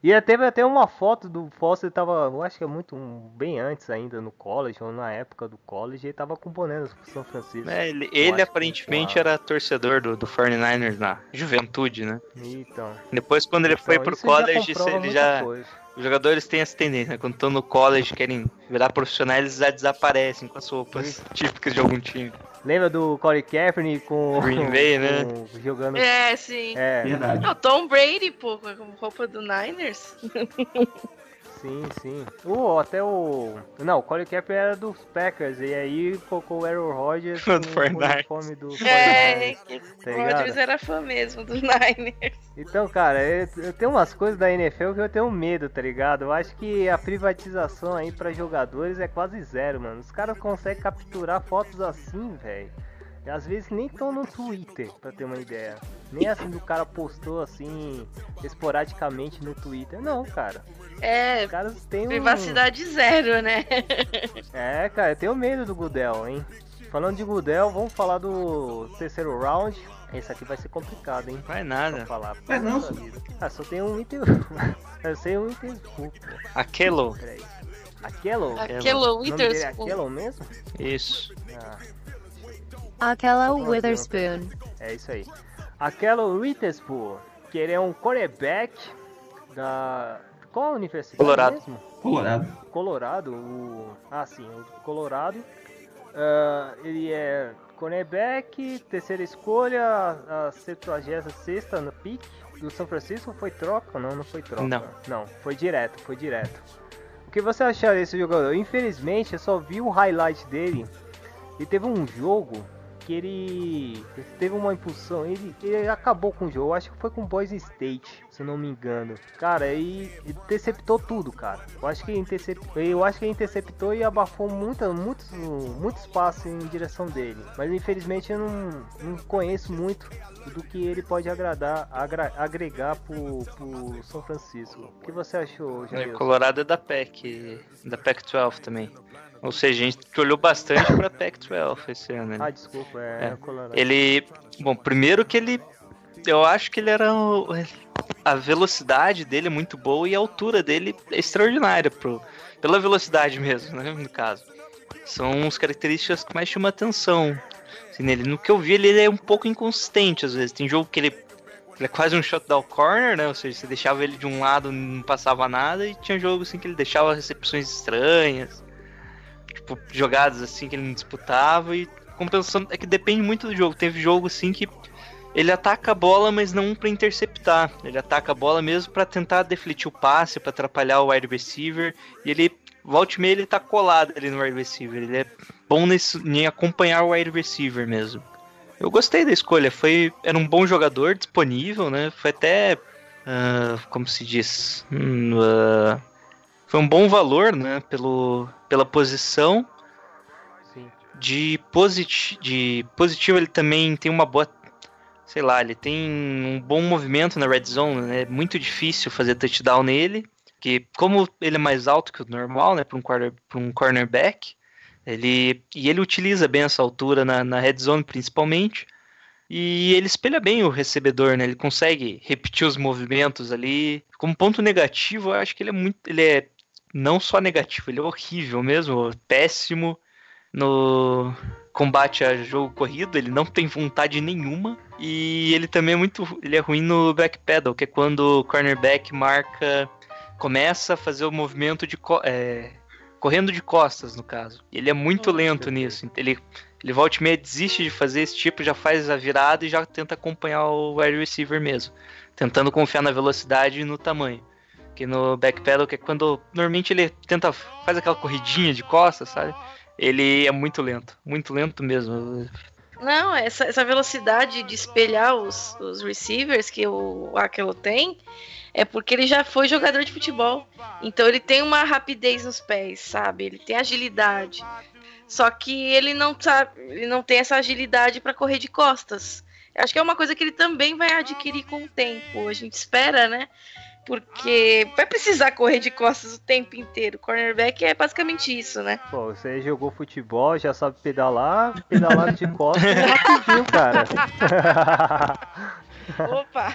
E eh, teve até uma foto do Foster, tava, eu acho que é muito um- bem antes ainda no college, ou na época do college, ele tava componendo o São Francisco. É, ele ele aparentemente era torcedor do, do 49ers na juventude, né? Então, Depois, quando ele foi então, pro isso já college, comprova ele já. coisa. Os jogadores têm essa tendência, né? Quando estão no college querem virar profissionais, eles já desaparecem com as roupas (laughs) típicas de algum time. Lembra do Corey Kaepernick com (laughs) Green Bay, né? com- jogando É, sim. é, Verdade. É o Tom Brady, pô, com roupa do Niners. (laughs) sim, sim. O até o não, o Corey Kaepernick era dos Packers e aí colocou o Aaron Rodgers com Do o 49ers. uniforme do É, 49ers. que Tá o Rodgers era fã mesmo do Niners. Então, cara, eu, eu tenho umas coisas da NFL que eu tenho medo, tá ligado? Eu acho que a privatização aí pra jogadores é quase zero, mano. Os caras conseguem capturar fotos assim, velho. E às vezes nem estão no Twitter, pra ter uma ideia. Nem assim do cara postou assim esporadicamente no Twitter. Não, cara. É, Os caras têm um... privacidade zero, né? É, cara, eu tenho medo do Gudel, hein? Falando de Gudel, vamos falar do terceiro round. Esse aqui vai ser complicado, hein? Vai Pra nada. falar. Vai não, vida. Ah, só tem um item. (laughs) eu sei um item. Aquelo. peraí. Aquelo? É Witherspoon. Aquelo mesmo? Isso. Ah, Aquela Witherspoon. é isso aí. Aquelo Witherspoon, que ele é um quarterback da. Qual a universidade Colorado. mesmo? Colorado. Colorado, o... ah sim, o Colorado. Ah, ele é cornerback, terceira escolha, a 76 no pick do São Francisco. Foi troca? Não, não foi troca. Não. Não, foi direto, foi direto. O que você achou desse jogador? Infelizmente, eu só vi o highlight dele. E teve um jogo que ele, teve uma impulsão, ele, ele acabou com o jogo, acho que foi com o Boys State, se não me engano. Cara, e interceptou tudo, cara. Eu acho que interceptou, eu acho que interceptou e abafou muita, muitos, muitos passes em direção dele. Mas infelizmente eu não, não conheço muito do que ele pode agradar, agra- agregar pro, pro São Francisco. O que você achou, O Jair? Colorado é da PEC, da PEC-12 também. Ou seja, a gente olhou bastante pra PEC-12 esse ano. né? Ah, desculpa, é, É. Colorado. Ele. Bom, primeiro que ele. Eu acho que ele era. A velocidade dele é muito boa e a altura dele é extraordinária, pro, pela velocidade mesmo, né? No caso. São as características que mais chamam atenção assim, nele. No que eu vi, ele é um pouco inconsistente às vezes. Tem jogo que ele. Ele é quase um shutdown corner, né? Ou seja, você deixava ele de um lado não passava nada, e tinha jogo assim que ele deixava recepções estranhas. Tipo, jogadas assim que ele não disputava e compensando. É que depende muito do jogo. Teve jogo assim que ele ataca a bola, mas não pra interceptar. Ele ataca a bola mesmo pra tentar defletir o passe, pra atrapalhar o wide receiver. E ele, volta e meia, ele tá colado ali no wide receiver. Ele é bom nesse, em acompanhar o wide receiver mesmo. Eu gostei da escolha. Foi, era um bom jogador, disponível, né? Foi até. ah, como se diz? Ah, foi um bom valor, né? Pelo, pela posição Sim. de, posit de positivo ele também tem uma boa sei lá ele tem um bom movimento na red zone né? é muito difícil fazer touchdown nele que como ele é mais alto que o normal né para um quarter, um cornerback ele e ele utiliza bem essa altura na, na red zone principalmente e ele espelha bem o recebedor né ele consegue repetir os movimentos ali como ponto negativo eu acho que ele é muito ele é não só negativo ele é horrível mesmo péssimo no combate a jogo corrido, ele não tem vontade nenhuma. E ele também é muito. Ele é ruim no backpedal, que é quando o cornerback marca. Começa a fazer o movimento de. é, correndo de costas, no caso. Ele é muito lento nisso. Ele, ele volta e meia desiste de fazer esse tipo, já faz a virada e já tenta acompanhar o wide receiver mesmo. Tentando confiar na velocidade e no tamanho. Que no backpedal, que é quando normalmente ele tenta. faz aquela corridinha de costas, sabe? Ele é muito lento, muito lento mesmo. Não, essa, essa velocidade de espelhar os, os receivers que o Aquelo tem é porque ele já foi jogador de futebol. Então ele tem uma rapidez nos pés, sabe? Ele tem agilidade. Só que ele não sabe, ele não tem essa agilidade para correr de costas. Acho que é uma coisa que ele também vai adquirir com o tempo. A gente espera, né? Porque vai precisar correr de costas o tempo inteiro. Cornerback é basicamente isso, né? Pô, você jogou futebol, já sabe pedalar, pedalar de costas é rapidinho, cara. (laughs) Opa!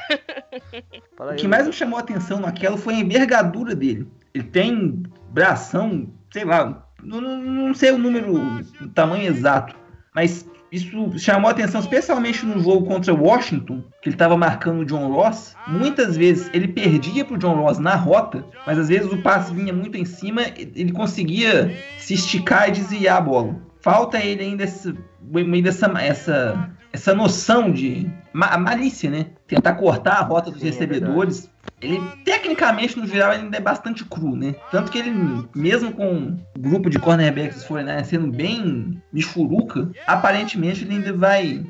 Fala O que mais me chamou a atenção naquela foi a envergadura dele. Ele tem bração, sei lá, não, não- não sei o número, o tamanho exato, mas isso chamou atenção especialmente no jogo contra Washington, que ele estava marcando o John Ross. Muitas vezes ele perdia pro John Ross na rota, mas às vezes o passe vinha muito em cima, ele conseguia se esticar e desviar a bola. Falta ele ainda esse, meio dessa essa, essa noção de ma- malícia, né? Tentar cortar a rota dos Sim, é recebedores. ele, tecnicamente, no geral, ele ainda é bastante cru, né? Tanto que ele, mesmo com o grupo de cornerbacks dos 49 sendo bem michuruca, aparentemente ele ainda vai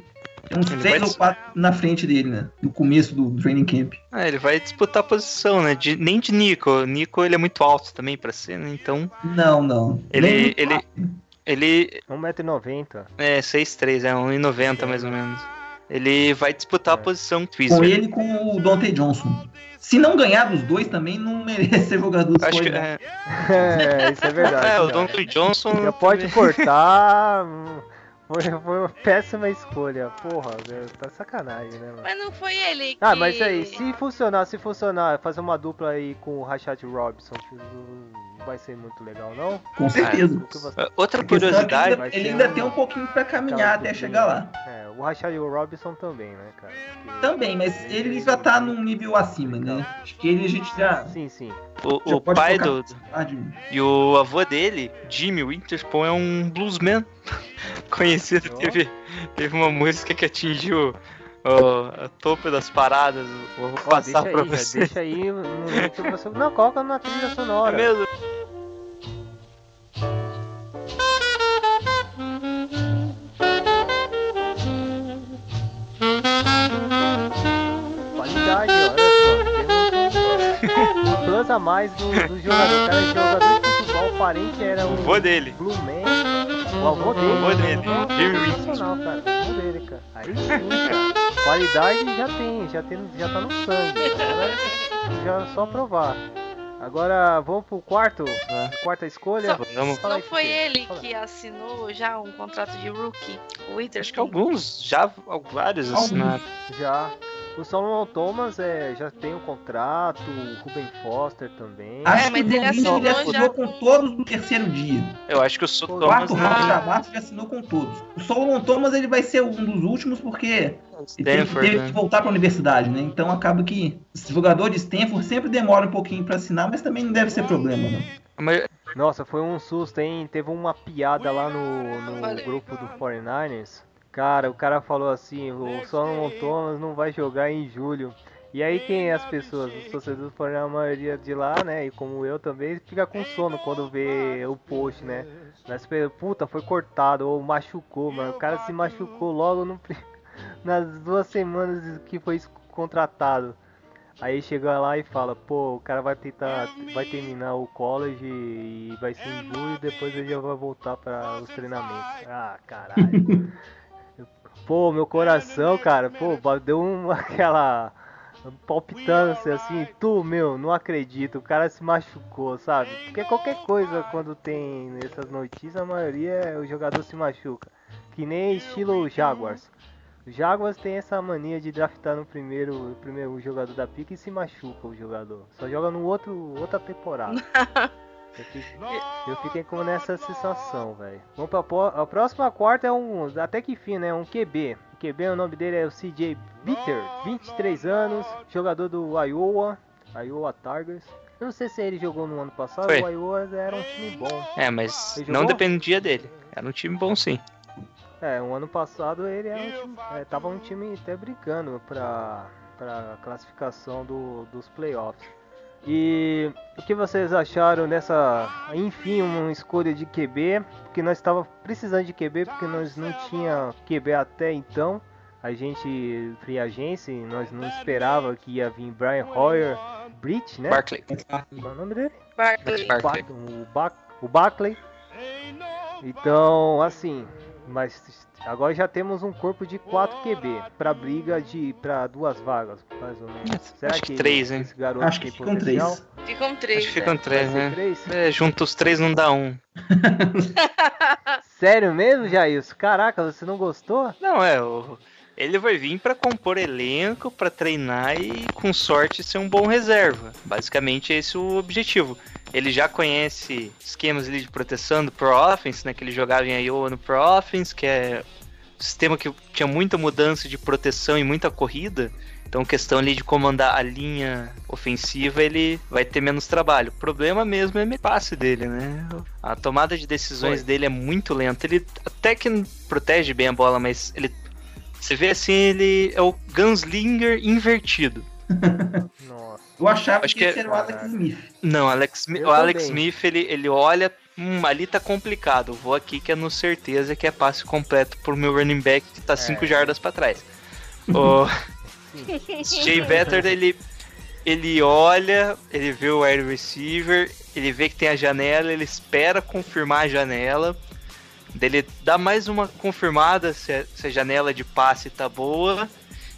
ter uns Ele ou quatro na frente dele, né? No começo do training camp. Ah, ele vai disputar a posição, né? De- nem de Nico. Nico ele é muito alto também pra ser, né? Então, Não, não. Ele- Nem muito ele- rápido. Ele 1,90m. é 6'3, é 1,90 mais ou menos. Ele vai disputar a posição Com Twister. ele com o Dante Johnson. Se não ganhar dos dois, também não (laughs) merece ser jogador do Acho que 49ers. é, É, isso é verdade. (laughs) é, o. Donovan Johnson. Já pode cortar. (laughs) Foi, foi uma péssima escolha. Porra, velho, tá sacanagem, né, mano? Mas não foi ele que... Ah, mas aí, se funcionar, se funcionar, fazer uma dupla aí com o Rashad Robinson, vai ser muito legal, não? Com certeza. O Ah, Outra curiosidade. ainda- vai ele ainda um- tem um pouquinho pra caminhar até chegar lá. É, o Rashad Robinson também, né, cara? Porque- Também, mas ele já tá num nível acima, né? Acho que ele a gente já. Sim, sim. O, já o pai do. Ah, E o avô dele, Jimmy Winterspoon, é um bluesman (laughs) conhecido. Teve, teve uma música que atingiu ó, a topo das paradas. Vou Ó, passar pra aí, você. deixa aí. No, você... Não, coloca na trilha É sonora. mesmo? Qualidade, olha só. Um, um plus a mais do, do jogador. O cara é jogador de futebol, o parente era O o avô dele. Blue Man. O avô dele. O avô dele, Jimmy sensacional, cara. O avô dele, cara. Aí sim, cara. Qualidade já tem, já, tem, já tá no sangue. Agora já é só provar. Agora vamos pro quarto. Quarta escolha. Só- Vamos. Não foi ele Fala. que assinou já um contrato de rookie? O Witherspoon? Acho que alguns, já vários assinaram. Já. O Solomon Thomas é, já tem um contrato, o Ruben Foster também. Acho É, mas que o ele assinou assinou já com com- todos no terceiro dia. Eu acho que o Su O O Thomas quarto round Ah. da massa já assinou com todos. O Solomon Thomas ele vai ser um dos últimos porque ele teve, Stanford, teve né? que voltar pra universidade, né? Então acaba que esse jogador de Stanford sempre demora um pouquinho pra assinar, mas também não deve ser problema, não. Mas Nossa, foi um susto, hein? Teve uma piada lá no, no grupo do 49ers. Cara, o cara falou assim, o Solomon Thomas não vai jogar em julho. E aí quem é as pessoas? Os torcedores do 49ers, a maioria de lá, né? E como eu também, fica com sono quando vê o post, né? Mas, puta, foi cortado ou machucou, mano. O cara se machucou logo no, (laughs) nas duas semanas que foi contratado. Aí chega lá e fala, pô, o cara vai tentar, vai terminar o college e vai ser em julho e depois ele já vai voltar para os treinamentos. Ah, caralho. (laughs) pô, meu coração, cara, pô, deu uma (laughs) aquela palpitância assim, tu, meu, não acredito, o cara se machucou, sabe? Porque qualquer coisa quando tem essas notícias, a maioria é o jogador se machuca. Que nem estilo Jaguars. Os Jaguars tem essa mania de draftar no primeiro, no primeiro jogador da pique e se machuca o jogador. Só joga no outro outra temporada. (laughs) Eu fiquei, eu fiquei com nessa sensação, velho. Vamos pra a próxima quarta é um, até que fim, né? Um QB. O QB, o nome dele é o CJ Bitter, 23 anos, jogador do Iowa, Iowa Tigers. Eu não sei se ele jogou no ano passado, Foi. o Iowa era um time bom. É, mas não dependia dele. Era um time bom sim. É, o ano passado ele era um time, é, tava um time até brigando pra, pra classificação do, dos playoffs. E o que vocês acharam nessa, enfim, uma escolha de QB? Porque nós estava precisando de QB porque nós não tinha QB até então. A gente, free agência, nós não esperava que ia vir Brian Hoyer, Bridge, né? Barkley. Qual é o nome dele? Barkley. Barkley. Ba- o, Ba- o Barkley. Então, assim, mas agora já temos um corpo de 4 QB para briga de para duas vagas, mais ou menos. Será Acho que três, hein? esse garoto Acho que ficam potencial? três. Ficam três. Acho que ficam né? três, né? três? É, os três não dá um. (laughs) Sério mesmo, Jailson? Caraca, você não gostou? Não, é, o- ele vai vir pra compor elenco, pra treinar e, com sorte, ser um bom reserva. Basicamente, esse é o objetivo. Ele já conhece esquemas de proteção do Pro Offense, né? Que ele jogava em Iowa no Pro Offense, que é um sistema que tinha muita mudança de proteção e muita corrida. Então, questão ali de comandar a linha ofensiva, ele vai ter menos trabalho. O problema mesmo é o passe dele, né? A tomada de decisões Foi. dele é muito lenta. Ele até que protege bem a bola, mas ele. Você vê assim, ele é o Gunslinger invertido. (laughs) Nossa. Eu achava Acho que que esse era o Alex Smith. Não, Alex, Eu o Alex também. Smith, ele, ele olha. Hum, ali tá complicado. Vou aqui que é no certeza que é passe completo pro meu running back que tá 5 É. jardas pra trás. (laughs) O Jay Better, ele, ele olha, ele vê o wide receiver, ele vê que tem a janela, ele espera confirmar a janela. Dele dá mais uma confirmada se a, janela de passe tá boa,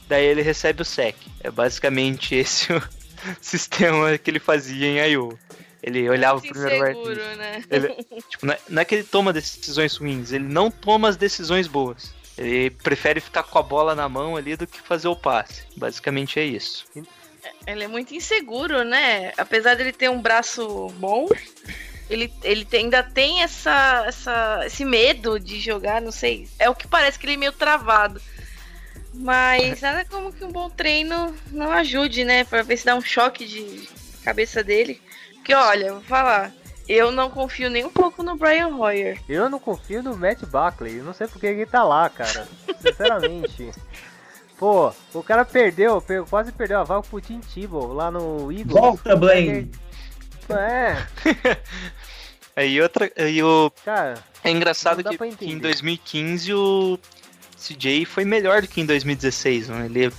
daí ele recebe o sec. É basicamente (laughs) esse o sistema que ele fazia em IO. Ele olhava o primeiro inseguro, né? ele, (laughs) tipo, não é, não é que ele toma decisões ruins, ele não toma as decisões boas. Ele prefere ficar com a bola na mão ali do que fazer o passe. Basicamente é isso. Ele é muito inseguro, né? Apesar dele ter um braço bom, ele, ele tem- ainda tem essa, essa, esse medo de jogar, não sei. É o que parece que ele é meio travado. Mas nada como que um bom treino não ajude, né? Pra ver se dá um choque de cabeça dele. Porque olha, eu vou falar. Eu não confio nem um pouco no Brian Hoyer. Eu não confio no Matt Buckley. Eu não sei porque ele tá lá, cara. Sinceramente. (laughs) Pô, o cara perdeu, per- quase perdeu a vaga pro Tim Tebow lá no Eagles. Volta, Blaine. É, (laughs) Aí outra. Aí o, cara, é engraçado Não que, que em 2015 o CJ foi melhor do que em 2016. Né? Ele,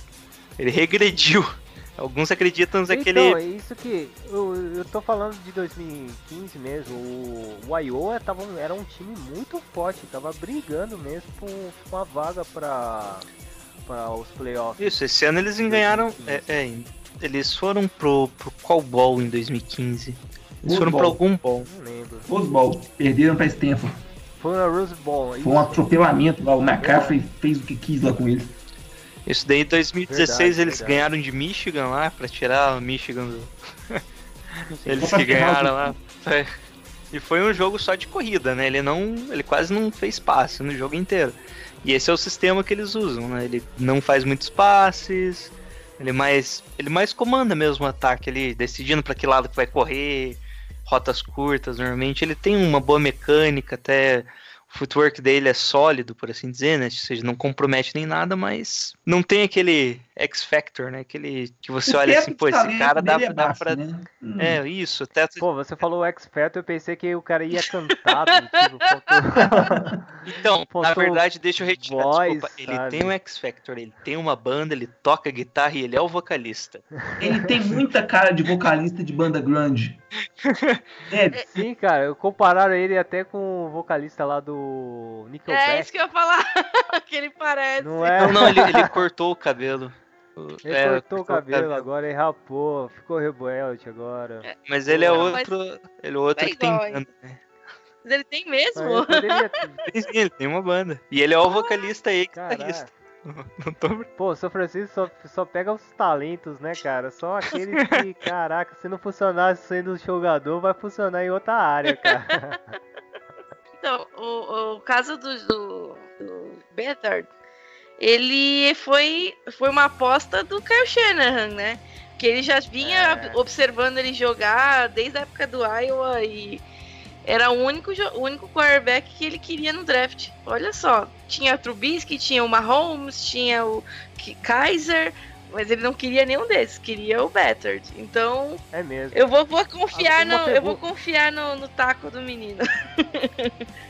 ele regrediu. (laughs) Alguns acreditam naquele. Então, é isso que eu, eu tô falando de 2015 mesmo. O, o Iowa tava, era um time muito forte, tava brigando mesmo com, com a vaga pra, pra os playoffs. Isso, esse ano eles ganharam. É, é, eles foram pro, pro qual ball em 2015? Eles Rose foram pra algum ball. Não lembro. Rose Bowl. Perderam pra Stanford. Foi na Rose Bowl. Foi um atropelamento lá. O McCaffrey fez o que quis lá com ele. Isso daí em 2016 Verdade, eles verdade. ganharam de Michigan lá pra tirar o Michigan do. eles que ganharam lá. E foi um jogo só de corrida, né? Ele não. Ele quase não fez passe no jogo inteiro. E esse é o sistema que eles usam, né? Ele não faz muitos passes. Ele mais. Ele mais comanda mesmo o ataque ali, decidindo pra que lado que vai correr, rotas curtas, normalmente. Ele tem uma boa mecânica, até o footwork dele é sólido, por assim dizer, né? Ou seja, não compromete nem nada, mas não tem aquele X-Factor, né? Aquele que você O olha assim, pô, esse cara dá, é dá baixo, pra. né? Hum. É, isso, teto. Pô, você falou X Factor, eu pensei que o cara ia cantar, (laughs) tipo, faltou... (laughs) Então, na faltou verdade, deixa eu retirar, voz, desculpa. Ele sabe? tem um X-Factor, ele tem uma banda, ele toca guitarra e ele é o vocalista. Ele tem muita cara de vocalista de banda grande. (laughs) É, Sim, cara, compararam ele até com o vocalista lá do É Nickelback. isso que eu ia falar. que ele parece. Não é? Não, não, ele, ele cortou o cabelo. Ele É, cortou o cabelo agora, ele rapou, ficou rebelde agora. Mas ele é Não, mas- outro. Ele é outro é que tem banda. né? Mas ele tem mesmo? Poderia- (laughs) Sim, sim, ele tem uma banda. E ele é o vocalista Caralho. guitarrista. (laughs) Não tô... Pô, São Francisco só, só pega os talentos, né, cara? Só aqueles (laughs) que, caraca, se não funcionar sendo jogador, vai funcionar em outra área, cara. Então, o, o caso do, do, do Bethard, ele foi, foi uma aposta do Kyle Shanahan, né? Que ele já vinha É. observando ele jogar desde a época do Iowa e era o único, o único quarterback que ele queria no draft. Olha só, tinha o Trubisky, tinha o Mahomes, tinha o Kaiser, mas ele não queria nenhum desses, queria o Bethard. Então, É mesmo. eu vou, vou confiar, Uma no, eu vou confiar no, no taco do menino. (laughs)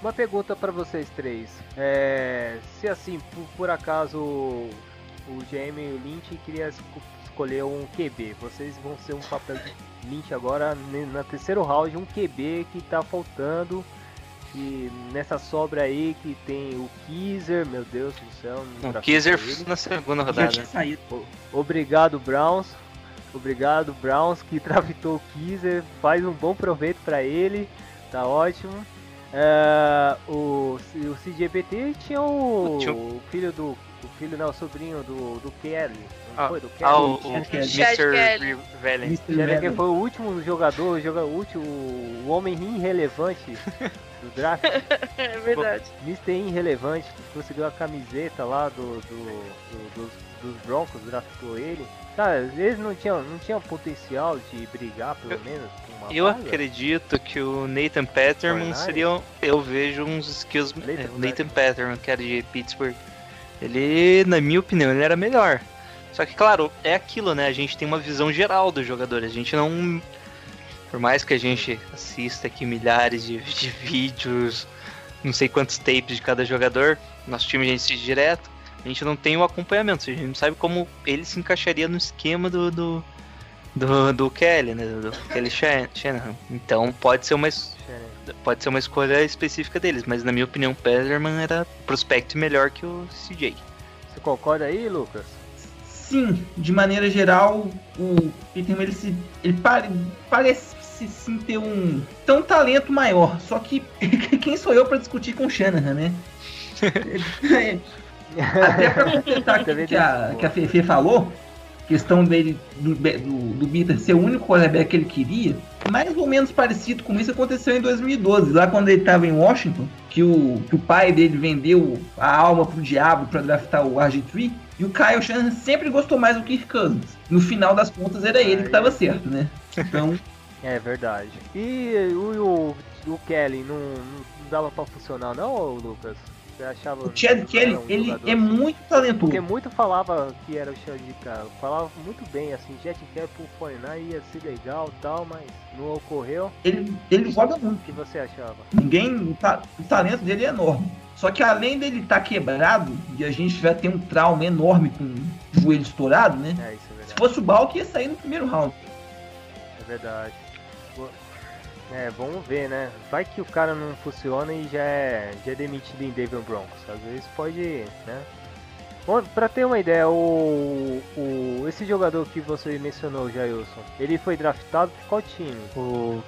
Uma pergunta pra vocês três. É, se assim, por, por acaso o GM Lynch queria esco- escolher um QB, vocês vão ser um papel de Lynch agora na terceiro round, um QB que tá faltando. E nessa sobra aí que tem o Kizer, meu Deus do céu. não O Kizer na segunda já rodada. tinha. Obrigado, Browns. Obrigado, Browns, que (laughs) draftou o Kizer. Faz um bom proveito pra ele. Tá ótimo. É, o, o CGBT tinha o, Tinha o filho do. O filho, não, o sobrinho do, do Kelly. Não Ah, foi? Do Kelly? Ah, o, o Kelly. Mr. Velen. Que foi o último jogador, o, joga, o último, o homem irrelevante (laughs) do draft. (laughs) É verdade. Mr. Irrelevante, que conseguiu a camiseta lá do, do- do- dos, dos Broncos, draftou ele. Cara, eles não tinham, não tinham potencial de brigar, pelo menos, uma Eu vaga? acredito que o Nathan Patterman Fortnite? seria. Eu vejo uns skills. Nathan é, o Nathan Patterman, que era de Pittsburgh. Ele, na minha opinião, ele era melhor. Só que, claro, é aquilo, né? A gente tem uma visão geral dos jogadores. A gente não. Por mais que a gente assista aqui milhares de, (laughs) de vídeos, não sei quantos tapes de cada jogador, nosso time a gente assiste direto, a gente não tem o acompanhamento. A gente não sabe como ele se encaixaria no esquema do, do, do, do Kelly, né? Do, do Kelly Shan- Shanahan. Então pode ser uma. pode ser uma escolha específica deles, mas na minha opinião, o Peterman era prospect melhor que o CJ. Você concorda aí, Lucas? Sim, de maneira geral, o Peterman ele, se, ele pare, parece sim ter um, ter um talento maior. Só que (laughs) quem sou eu para discutir com o Shanahan, né? (laughs) Até pra completar o que, a, que a Fefe falou, questão dele, do, do, do Bitter ser o único quarterback que ele queria, mais ou menos parecido com isso aconteceu em 2012, lá quando ele estava em Washington, que o, que o pai dele vendeu a alma pro diabo para draftar o RG3, e o Kyle Shanahan sempre gostou mais do Kirk Cousins. No final das contas era ele que estava certo, né? Então... (laughs) É verdade. E o, o, o Kelly não, não dava para funcionar não, Lucas? Você achava o Chad Kelly, um ele é muito talentoso. Porque muito falava que era o Chad cara. Falava muito bem, assim, Jet Kelly pro Fortnite ia ser legal e tal, mas não ocorreu. Ele, ele joga muito. O que você achava? Ninguém. O, ta, o talento dele é enorme. Só que além dele estar tá quebrado, e a gente já tem um trauma enorme com o joelho estourado, né? É, isso é verdade. Se fosse o Balk, ia sair no primeiro round. É verdade. É, vamos ver, né? Vai que o cara não funciona e já é, já é demitido em Denver Broncos. Às vezes pode, né? Bom, pra ter uma ideia, o, o, esse jogador que você mencionou, Jailson, ele foi draftado por qual time? O,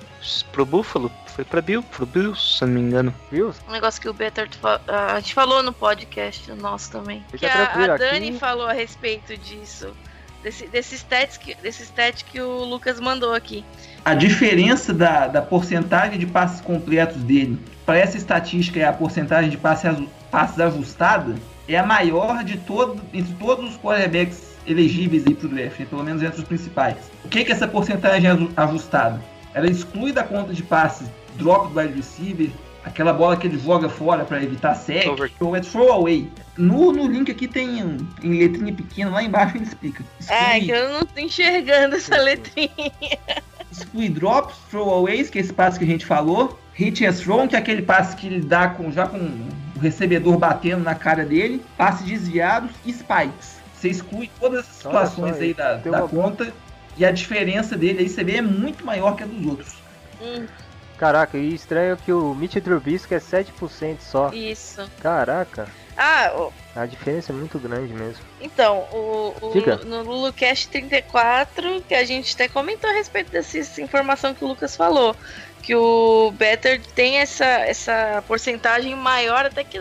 pro Buffalo? Foi pra Bill, pro Bills, se não me engano. Bills? Um negócio que o Better, a gente falou no podcast nosso também. Fica que a, a Dani aqui. falou a respeito disso. Desse, desse, stats que, desse stat que o Lucas mandou aqui. A diferença da, da porcentagem de passes completos dele para essa estatística é a porcentagem de passes, passes ajustada é a maior de todo, entre todos os quarterbacks elegíveis para o draft, né? pelo menos entre os principais. O que, que essa porcentagem ajustada? Ela exclui da conta de passes drop do wide receiver, aquela bola que ele joga fora para evitar sec, ou é throwaway. No, no link aqui tem um, em letrinha pequena, lá embaixo ele explica. Exclui, é, que eu não tô enxergando essa letrinha. Exclui drops, throwaways, que é esse passe que a gente falou, hit and throw, que é aquele passe que ele dá com, já com o recebedor batendo na cara dele, passes desviados e spikes. Você exclui todas as situações aí da, da conta e a diferença dele aí você vê é muito maior que a dos outros. Hum. Caraca, e estranho que o Mitch Trubisky é 7% só. Isso. Caraca. Ah, o... a diferença é muito grande mesmo. Então, o, o no LuluCast 34, que a gente até comentou a respeito dessa informação que o Lucas falou, que o Better tem essa, essa porcentagem maior até que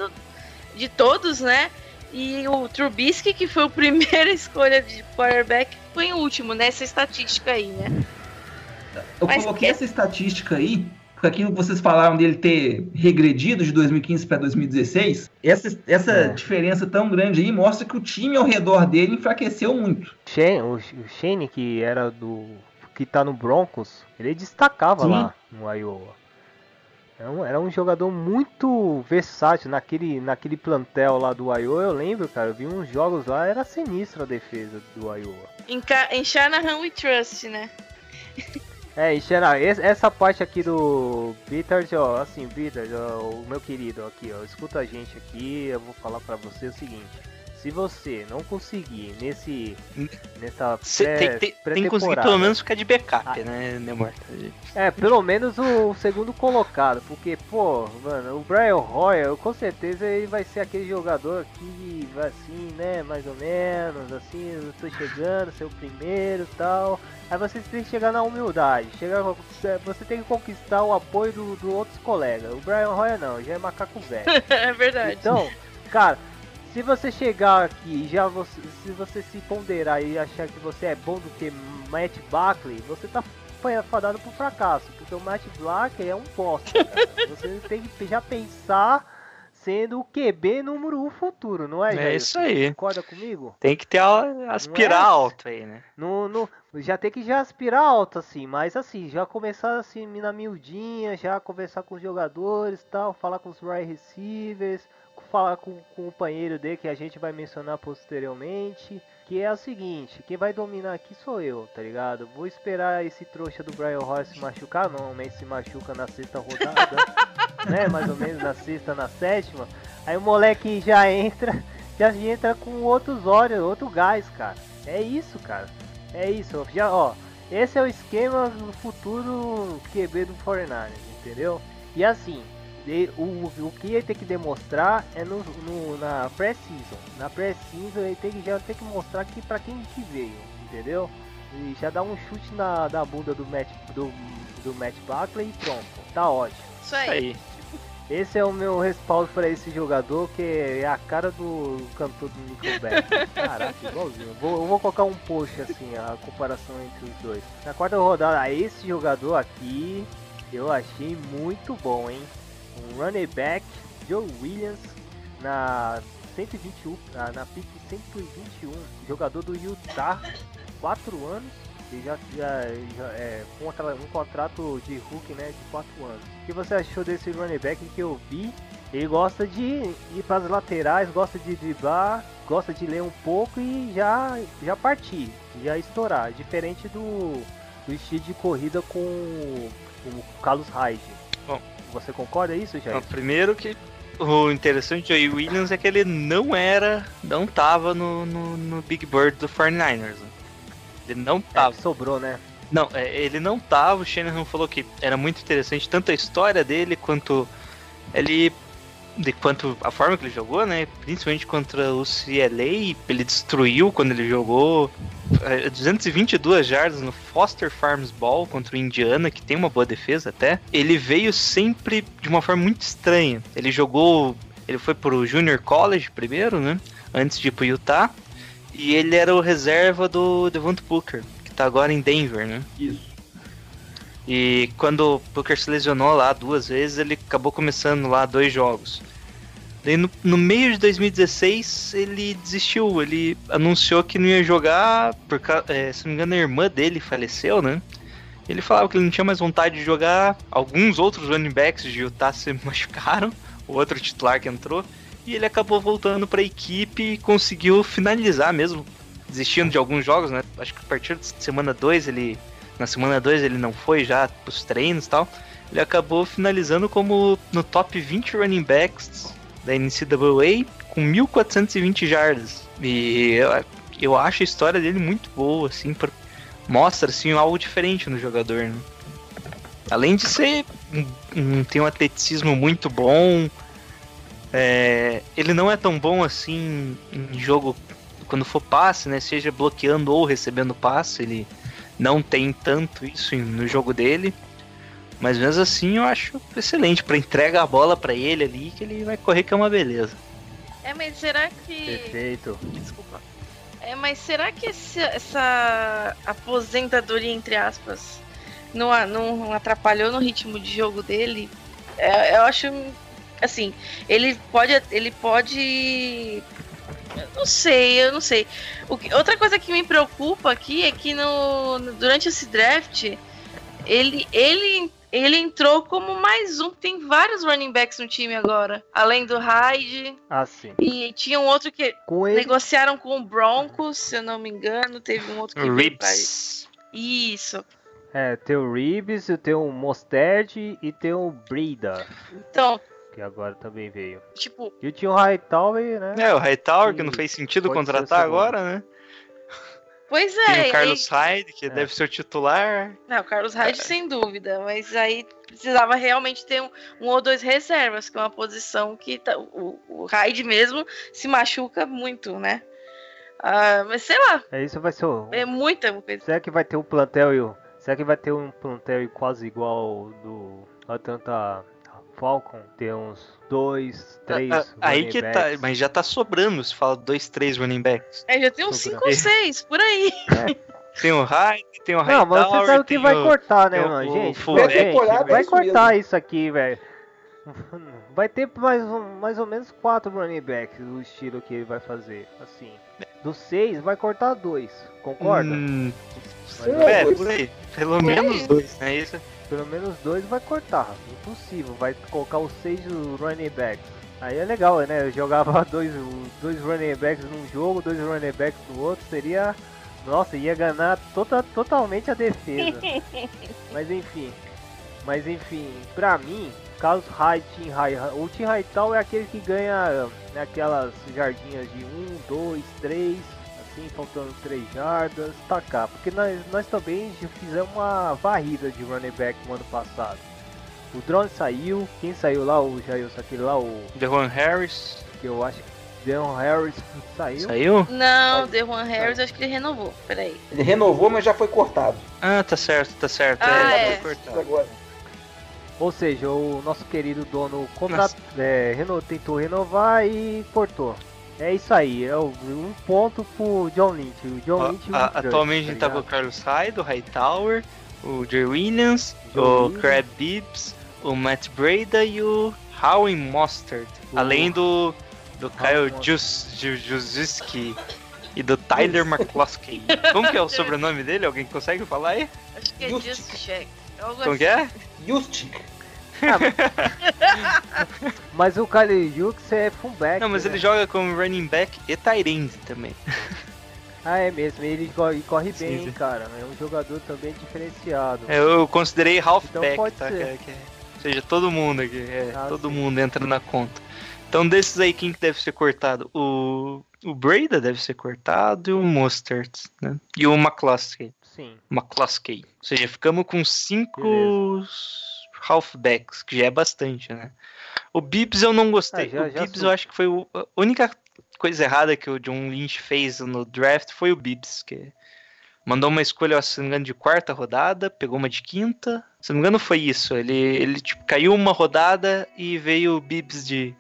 de todos, né? E o Trubisky, que foi a (laughs) primeira escolha de quarterback, foi o último nessa estatística aí, né? Eu Mas coloquei que... essa estatística aí porque aquilo que vocês falaram dele ter regredido de 2015 para 2016, essa, essa é. diferença tão grande aí mostra que o time ao redor dele enfraqueceu muito. Shane, o, Shane, que era do. que tá no Broncos, ele destacava Sim. lá no Iowa. Era um, era um, jogador muito versátil naquele, naquele plantel lá do Iowa. Eu lembro, cara, eu vi uns jogos lá, era sinistra a defesa do Iowa. Em, em Shanahan we trust, né? (laughs) É, e Xena, essa parte aqui do Bitters, ó, assim, Bitters, ó, o meu querido aqui, ó, escuta a gente aqui, eu vou falar pra você o seguinte. Se você não conseguir nesse. nessa pré, tem, tem, tem que conseguir pelo menos ficar de backup, ah, né, meu amor? É, pelo menos o, o, segundo colocado. Porque, pô, mano, o Brian Royal, com certeza ele vai ser aquele jogador que vai assim, né? Mais ou menos, assim, eu tô chegando, ser o primeiro e tal. Aí você tem que chegar na humildade. Chega, você tem que conquistar o apoio do, do outros colegas. O Brian Royal não, já é macaco velho. (laughs) é verdade. Então, cara, se você chegar aqui e já você, se você se ponderar e achar que você é bom do que Matt Buckley, você tá fadado pro fracasso, porque o Matt Buckley é um bosta, cara. (laughs) Você tem que já pensar sendo o QB número 1 um futuro, não é? É isso aí. Concorda comigo? Tem que ter aspirar é? alto aí, né? No, no, já tem que já aspirar alto, assim, mas assim, já começar assim na miudinha, já conversar com os jogadores tal, falar com os right receivers, falar com, com o companheiro dele que a gente vai mencionar posteriormente. Que é o seguinte, quem vai dominar aqui sou eu, tá ligado? Vou esperar esse trouxa do Brian Royce se machucar, normalmente se machuca na sexta rodada, (laughs) né? Mais ou menos na sexta, na sétima. Aí o moleque já entra, já entra com outros olhos, outro gás, cara. É isso, cara. É isso. Já, ó, esse é o esquema do futuro QB do 49ers, entendeu? E assim, o, o que ele tem que demonstrar é no, no- na pré-season. Na pré-season ele tem que, já tem que mostrar que pra quem que veio, entendeu? E já dá um chute na, na bunda do Matt, do, do Matt Buckley e pronto, tá ótimo. Isso aí. Aí. Esse é o meu respaldo para esse jogador, que é a cara do cantor do Nickelback. (laughs) Caraca, igualzinho. Vou, eu vou colocar um post assim, a comparação entre os dois. Na quarta rodada, esse jogador aqui, eu achei muito bom, hein? Um running back, Joe Williams, na 121, na, na pick 121, jogador do Utah, 4 anos. E já, já, já é com um contrato de Hulk, né, de 4 anos. O que você achou desse running back que eu vi? Ele gosta de ir para as laterais, gosta de driblar, gosta de ler um pouco e já, já partir, já estourar. Diferente do, do estilo de corrida com o Carlos Hyde. Bom. Você concorda isso, Jair? primeiro que o interessante do Joey Williams é que ele não era, não tava no, no, no Big Bird do 49ers. né? Ele não É, tava. sobrou, né? Não, é, ele não tava. O Shanahan falou que era muito interessante tanto a história dele quanto ele. De quanto a forma que ele jogou, né? Principalmente contra o CLA, ele destruiu quando ele jogou é, 222 jardas no Foster Farms Ball contra o Indiana, que tem uma boa defesa até. Ele veio sempre de uma forma muito estranha. Ele jogou. Ele foi pro Junior College primeiro, né? Antes de ir pro Utah. E ele era o reserva do Devonta Booker, que tá agora em Denver, né? Isso. E quando o Booker se lesionou lá duas vezes, ele acabou começando lá dois jogos. Daí no, no meio de 2016 ele desistiu, ele anunciou que não ia jogar, por, é, se não me engano a irmã dele faleceu, né? Ele falava que ele não tinha mais vontade de jogar. Alguns outros running backs de Utah se (laughs) machucaram, o outro titular que entrou, e ele acabou voltando para a equipe e conseguiu finalizar mesmo, desistindo de alguns jogos, né? Acho que a partir da semana 2 ele na semana 2 ele não foi já pros treinos e tal. Ele acabou finalizando como no top 20 running backs da NCAA com 1420 jardas. E eu, eu acho a história dele muito boa, assim, pra- mostra assim algo diferente no jogador, né? Além de ser um, tem um atleticismo muito bom, é, ele não é tão bom assim em jogo quando for passe, né? Seja bloqueando ou recebendo passe, ele não tem tanto isso no jogo dele. Mas mesmo assim eu acho excelente para entregar a bola para ele ali que ele vai correr que é uma beleza. É, mas será que. Perfeito. Desculpa. É, mas será que esse- essa aposentadoria, entre aspas, não, não atrapalhou no ritmo de jogo dele? É, eu acho. Assim, ele pode. Ele pode. Eu não sei, eu não sei. O que- outra coisa que me preocupa aqui é que no, no- durante esse draft, ele, ele, ele entrou como mais um. Tem vários running backs no time agora. Além do Hyde. Assim. E tinha um outro que Com ele, negociaram com o Broncos, se eu não me engano. Teve um outro que. Ribs. Isso. é, tem o Ribs, tem o Mosterd e tem o Brida, Então, que agora também veio. tipo, E tinha o Hightower, né? É, o Hightower que não Sim, fez sentido contratar agora, né? Pois é. Tem e o Carlos aí- Hyde, que deve ser o titular. Não, o Carlos Hyde sem dúvida, mas aí precisava realmente ter um, um ou dois reservas, que é uma posição que tá- o, o Hyde mesmo se machuca muito, né? Ah, mas sei lá, É isso vai ser o. é muita coisa. Será que vai ter um plantel e o- Será que vai ter um plantel quase igual ao do Atlanta Falcon? Ter uns dois, três. Ah, ah, aí running que tá, backs. mas já tá sobrando se fala dois, três running backs. É, já tem uns Sobrando. 5 ou 6 por aí. Tem o Hyde, tem o Não, mas você sabe que vai o... cortar, né, o- mano? o Gente, temporada vai é cortar isso aqui, velho. Vai ter mais, um, mais ou menos quatro running backs do estilo que ele vai fazer. Assim, dos seis, vai cortar dois. Concorda? Hum, Um é, aí. Pelo menos dois, né? Isso. Pelo menos dois vai cortar. Impossível. Vai colocar os seis running backs. Aí é legal, né? Eu jogava (laughs) dois, dois running backs num jogo, dois running backs no outro. Seria. Nossa, ia ganhar tota, totalmente a defesa. (laughs) Mas enfim. Mas enfim, pra mim, Carlos Hyde, Tim High, o Tim Hightower é aquele que ganha né, aquelas jardinhas de 1, 2, 3, assim, faltando 3 jardas, tacar. Porque nós, nós também já fizemos uma varrida de running back no ano passado. O drone saiu. Quem saiu lá? O Jailson, aquele lá, o Deron Harris. que eu acho que Deon Harris saiu. Saiu? Não, The One Harris, acho que ele renovou. Peraí. Ele renovou, mas já foi cortado. Ah, tá certo, tá certo. Ah, é, é. foi cortado. Agora. Ou seja, o nosso querido dono contra... é, reno- tentou renovar e cortou. É isso aí, é o- um ponto pro John Lynch. O John Lynch a- atualmente a gente tá com o? Carlos Hyde, o Hightower, o Jay Williams, Joe o. Crab Bibbs, o Matt Breda e o Howie Mostert. O- Além do, do Kyle Mostert. Jus- Ju- Juszczyk e do Tyler McCloskey. Como que é o sobrenome dele? Alguém consegue falar aí? Acho que é. Algo Como que é? Justic. (laughs) Mas o Kyle Jux é fullback. Não, mas né? ele joga como running back e tight end também. Ah, é mesmo, ele co- corre Sim, bem, sim. cara. É um jogador também diferenciado. É, Eu considerei halfback, Então tá? ser. Que que ou seja, todo mundo aqui. é, Ah, todo sim. mundo entra na conta. Então, desses aí, quem que deve ser cortado? O, o Breda deve ser cortado e o Mostert, né? E o McCloskey. Sim. McCloskey. Ou seja, ficamos com cinco halfbacks, que já é bastante, né? O Bibbs eu não gostei. Ah, já- o já Bibbs sou. eu acho que foi o- a única coisa errada que o John Lynch fez no draft foi o Bibbs, que mandou uma escolha, se não me engano, de quarta rodada, pegou uma de quinta. Se não me engano, foi isso. Ele, ele tipo, caiu uma rodada e veio o Bibbs de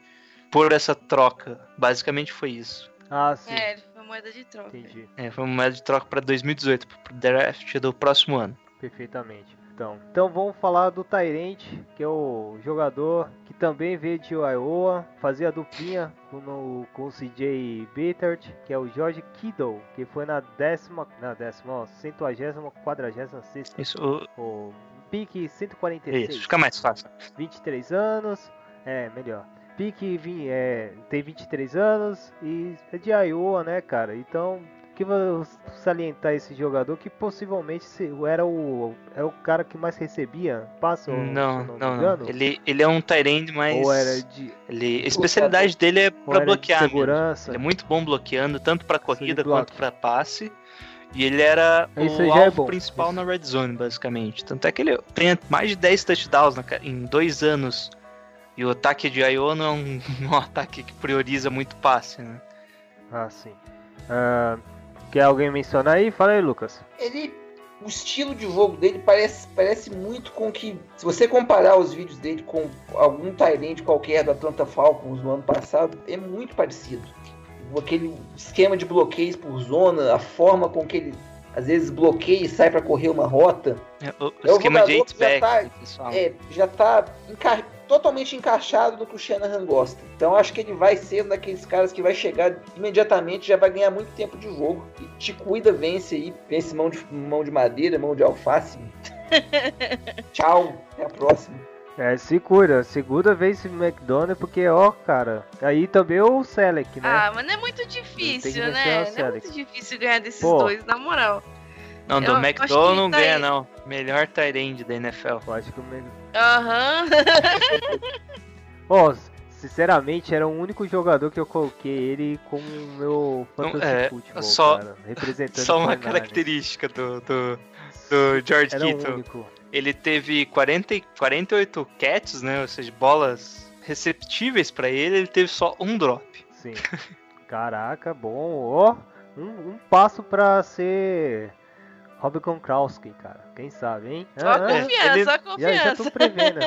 por essa troca. Basicamente foi isso. Ah, sim. É, ele foi moeda de troca. Entendi. É, foi uma moeda de troca para 2018, pro draft do próximo ano. Perfeitamente. Então, então vamos falar do Tyrant, que é o jogador que também veio de Iowa, fazia a duplinha com, com o CJ Bittert, que é o George Kittle, que foi na décima, na décima, ó, centuagésima, quadragésima sexta, Isso, o- o pique 146. isso fica mais fácil. 23 anos, é, melhor. Pique é, tem 23 anos e é de Iowa, né, cara? Então, que salientar esse jogador que possivelmente era o, é o cara que mais recebia passo, Não, não, não. engano. Ele, ele é um Tyrande, mas. Ou era de, Ele, a especialidade dele é era de bloquear. segurança. Ele é muito bom bloqueando, tanto pra corrida quanto pra passe. E ele era Isso o é alvo bom. principal Isso. na red zone, basicamente. Tanto é que ele tem mais de 10 touchdowns na em dois anos. E o ataque de Iowa não é um, (laughs) um ataque que prioriza muito passe, né? Ah, sim. Ah, quer alguém mencionar aí? Fala aí, Lucas. Ele. O estilo de jogo dele parece, parece muito com que. Se você comparar os vídeos dele com algum Tyrant qualquer da Atlanta Falcons no ano passado, é muito parecido. Aquele esquema de bloqueios por zona, a forma com que ele às vezes bloqueia e sai para correr uma rota. É, O, É o esquema de jogador que já 8 back, tá-. É, já tá enca- totalmente encaixado no que o Shanahan gosta. Então acho que ele vai ser um daqueles caras que vai chegar imediatamente, já vai ganhar muito tempo de jogo. E te cuida, vence aí, vence mão de, mão de madeira, mão de alface. (laughs) Tchau, até a próxima. É, se cuida. Segunda vez em McDonald's, porque, ó, cara. Aí também o Selec, né? Ah, mas não é muito difícil, né? Não é muito difícil ganhar desses Pô. dois, na moral. Não, do eu não ganha, aí. não. Melhor Tyrande da NFL. Eu acho que o Mc- Aham. Ó, sinceramente, era o único jogador que eu coloquei ele como meu Não, fantasy é, football, só- cara, representando Só uma 49ers. característica do, do, do George Era o Kittle. único. Ele teve 40, e- 48 catches, né? Ou seja, bolas receptíveis pra ele, ele teve só um drop. Sim. Caraca, bom. Ó, um, um passo pra ser Rob Gronkowski, cara. Quem sabe, hein? Ó Ah, a ah, confiança, ele- ó a já, já confiança. tô prevendo.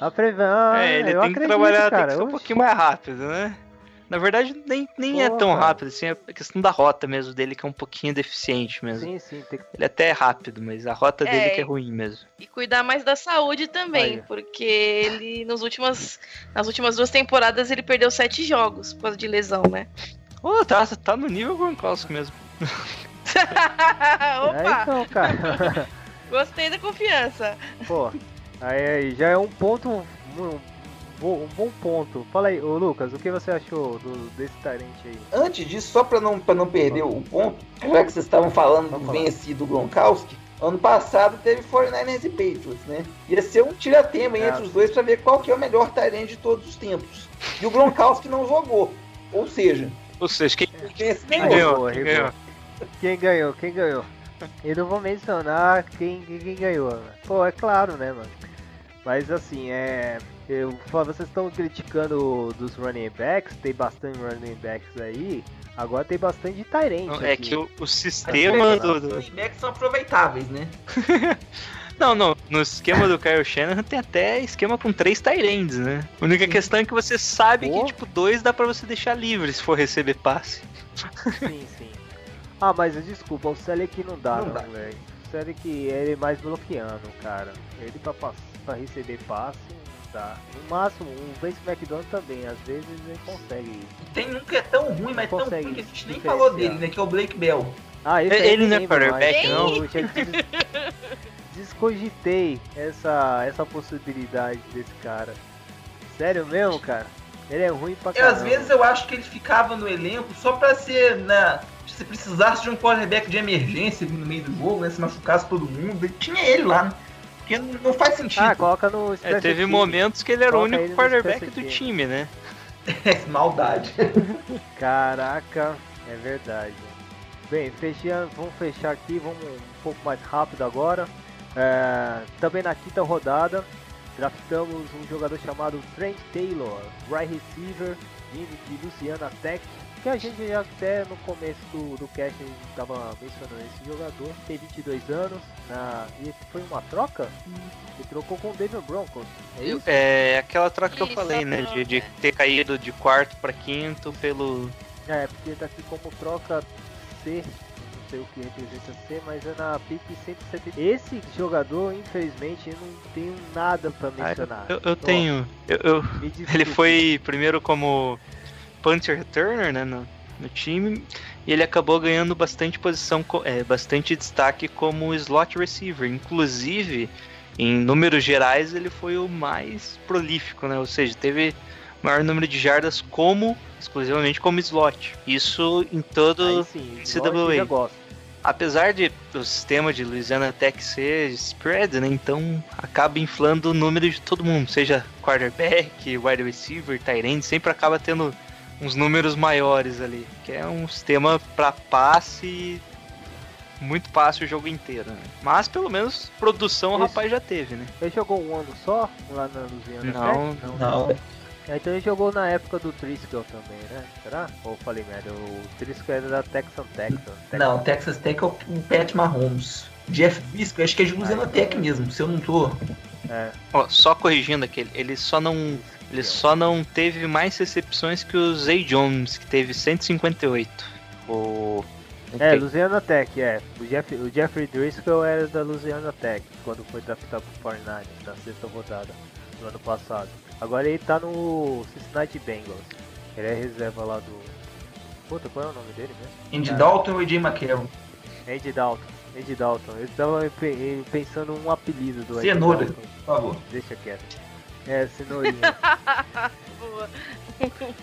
A preve... ah, é, ele tem que acredito, trabalhar, cara. tem que ser um pouquinho mais rápido, né? Na verdade, nem, nem é Pô, tão cara. rápido, assim, é a questão da rota mesmo dele, que é um pouquinho deficiente mesmo. Sim, sim, tem que... Ele até é rápido, mas a rota É, dele que é ruim mesmo. E cuidar mais da saúde também, Aí. porque ele, nos últimas, nas últimas duas temporadas, ele perdeu sete jogos por causa de lesão, né? Ô, tá, tá no nível Gronkowski mesmo. (laughs) (laughs) É, Opa, então, cara. (laughs) gostei da confiança. Pô, aí, aí já é um ponto, um, bom- um bom ponto. Fala aí, ô Lucas, o que você achou do, desse Tyrant aí? Antes disso, só para não, pra não perder o ponto, já que vocês estavam falando Vamos do falar. vencido Gronkowski, ano passado teve 49ers e Patriots, né? Ia ser um tiratema aí É. entre os dois para ver qual que é o melhor Tyrant de todos os tempos. E o Gronkowski não jogou. Ou seja, Ou seja, quem, quem ganhou? Quem ganhou? Quem ganhou? Quem ganhou? Eu não vou mencionar quem, quem ganhou. né? Pô, é claro, né, mano? Mas assim, é. Eu, vocês estão criticando dos running backs, tem bastante running backs aí. Agora tem bastante Tyrant. É que o, o sistema do. Os running backs são aproveitáveis, né? (laughs) Não, não. No esquema do Kyle Shanahan tem até esquema com três Tyrands, né? A única Sim. questão é que você sabe Pô. que, tipo, dois dá pra você deixar livre se for receber passe. Sim, sim. Ah, mas desculpa, o Selec não dá, Não não, velho. O Selec ele é mais bloqueando, cara. Ele pra, pra receber passe, não dá. No máximo, o Vince McDonald também, às vezes ele consegue. Tem um que é tão ruim, mas tão Consegue ruim que a gente nem falou dele, né? Que é o Blake Bell. Ah, esse Ele não é quarterback, não? Eu já des- (laughs) descogitei essa, essa possibilidade desse cara. Sério mesmo, cara? Ele é ruim pra E caramba. às vezes eu acho que ele ficava no elenco só pra ser, né? Se precisasse de um quarterback de emergência ali no meio do jogo, né? Se machucasse todo mundo, ele tinha ele lá, né? Porque não faz sentido. Ah, coloca no É, teve momentos que ele era o Coloca único ele no quarterback do time, né? (laughs) Maldade. (laughs) Caraca, é verdade. Bem, fechando, vamos fechar aqui, vamos um pouco mais rápido agora. É, também na quinta rodada, draftamos um jogador chamado Trent Taylor, right receiver, vindo de Luciana Tech, que a gente já até no começo do, do cast a gente estava mencionando esse jogador, tem 22 anos, na, e foi uma troca? Ele trocou com o Denver Broncos, é isso? É aquela troca que eu Isso, falei, né? De, de ter caído de quarto pra quinto pelo. É, porque tá aqui como troca C, não sei o que representa C, mas é na pick 170. Esse jogador, infelizmente, eu não tenho nada pra mencionar. Eu, eu Ó, tenho. Eu, eu- (laughs) ele foi primeiro como punter returner, né? No, no time. E ele acabou ganhando bastante posição, é, bastante destaque como slot receiver. Inclusive, em números gerais, ele foi o mais prolífico, né? Ou seja, teve maior número de jardas como exclusivamente como slot. Isso em todo sim, gosto. apesar de o sistema de Louisiana Tech ser spread, né? Então acaba inflando o número de todo mundo, seja quarterback, wide receiver, tight end, sempre acaba tendo uns números maiores ali, que é um sistema para passe muito passe o jogo inteiro, né? Mas pelo menos produção o Esse- rapaz já teve, né? Ele jogou um ano só lá na Louisiana Não, Tech? Não. É, Então ele jogou na época do Triskel também, né? Será? Ou eu falei merda, o Triskel era da Texan Texan. Texan. Não, Texas Tech é o o Pat Mahomes. Jeff Bisco, acho que é de Louisiana Tech mesmo, se eu não tô. É, Ó, só corrigindo aquele, ele só não ele só não teve mais recepções que o Zay Jones, que teve 158. O É, Louisiana Tech, é. O, Jeff, o Jeffrey Driscoll era da Louisiana Tech, quando foi draftado pro 49 na sexta rodada, no ano passado. Agora ele tá no Cincinnati Bengals. Ele é reserva lá do... Puta, qual é o nome dele mesmo? Andy Dalton e Jay McCarron. Andy Dalton. Andy Dalton. Eu tava pe- pensando um apelido do Andy Cenoura. Dalton. Por favor. Deixa quieto. É, cenourinha. (laughs) Boa. (laughs)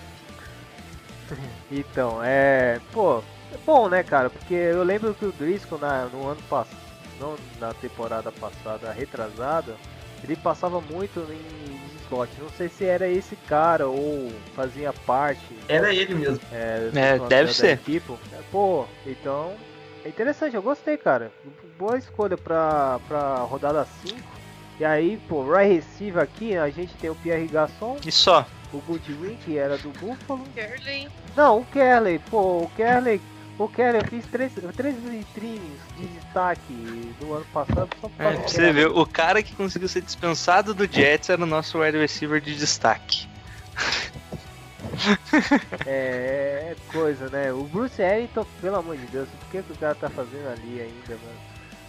Então, é. Pô, é bom, né, cara? Porque eu lembro que o Driscoll na, no ano passado, não na temporada passada, retrasada, ele passava muito em slot. Não sei se era esse cara ou fazia parte Era ele mesmo. é, É, deve ser. É, Pô, então. É interessante, eu gostei, cara. Boa escolha pra, pra rodada 5. E aí, pô, right receiver aqui, a gente tem o Pierre Gasson, E só. o Goodwin, que era do Buffalo. Curly. Não, o Kerley, pô, o Kerley, o Kerley, eu fiz três, três vitrines de destaque do ano passado só por É, pra você Kerley. ver, o cara que conseguiu ser dispensado do Jets era o nosso wide receiver de destaque. (laughs) É, é coisa, né? O Bruce Ellington, pelo amor de Deus, o que, que o cara tá fazendo ali ainda, mano?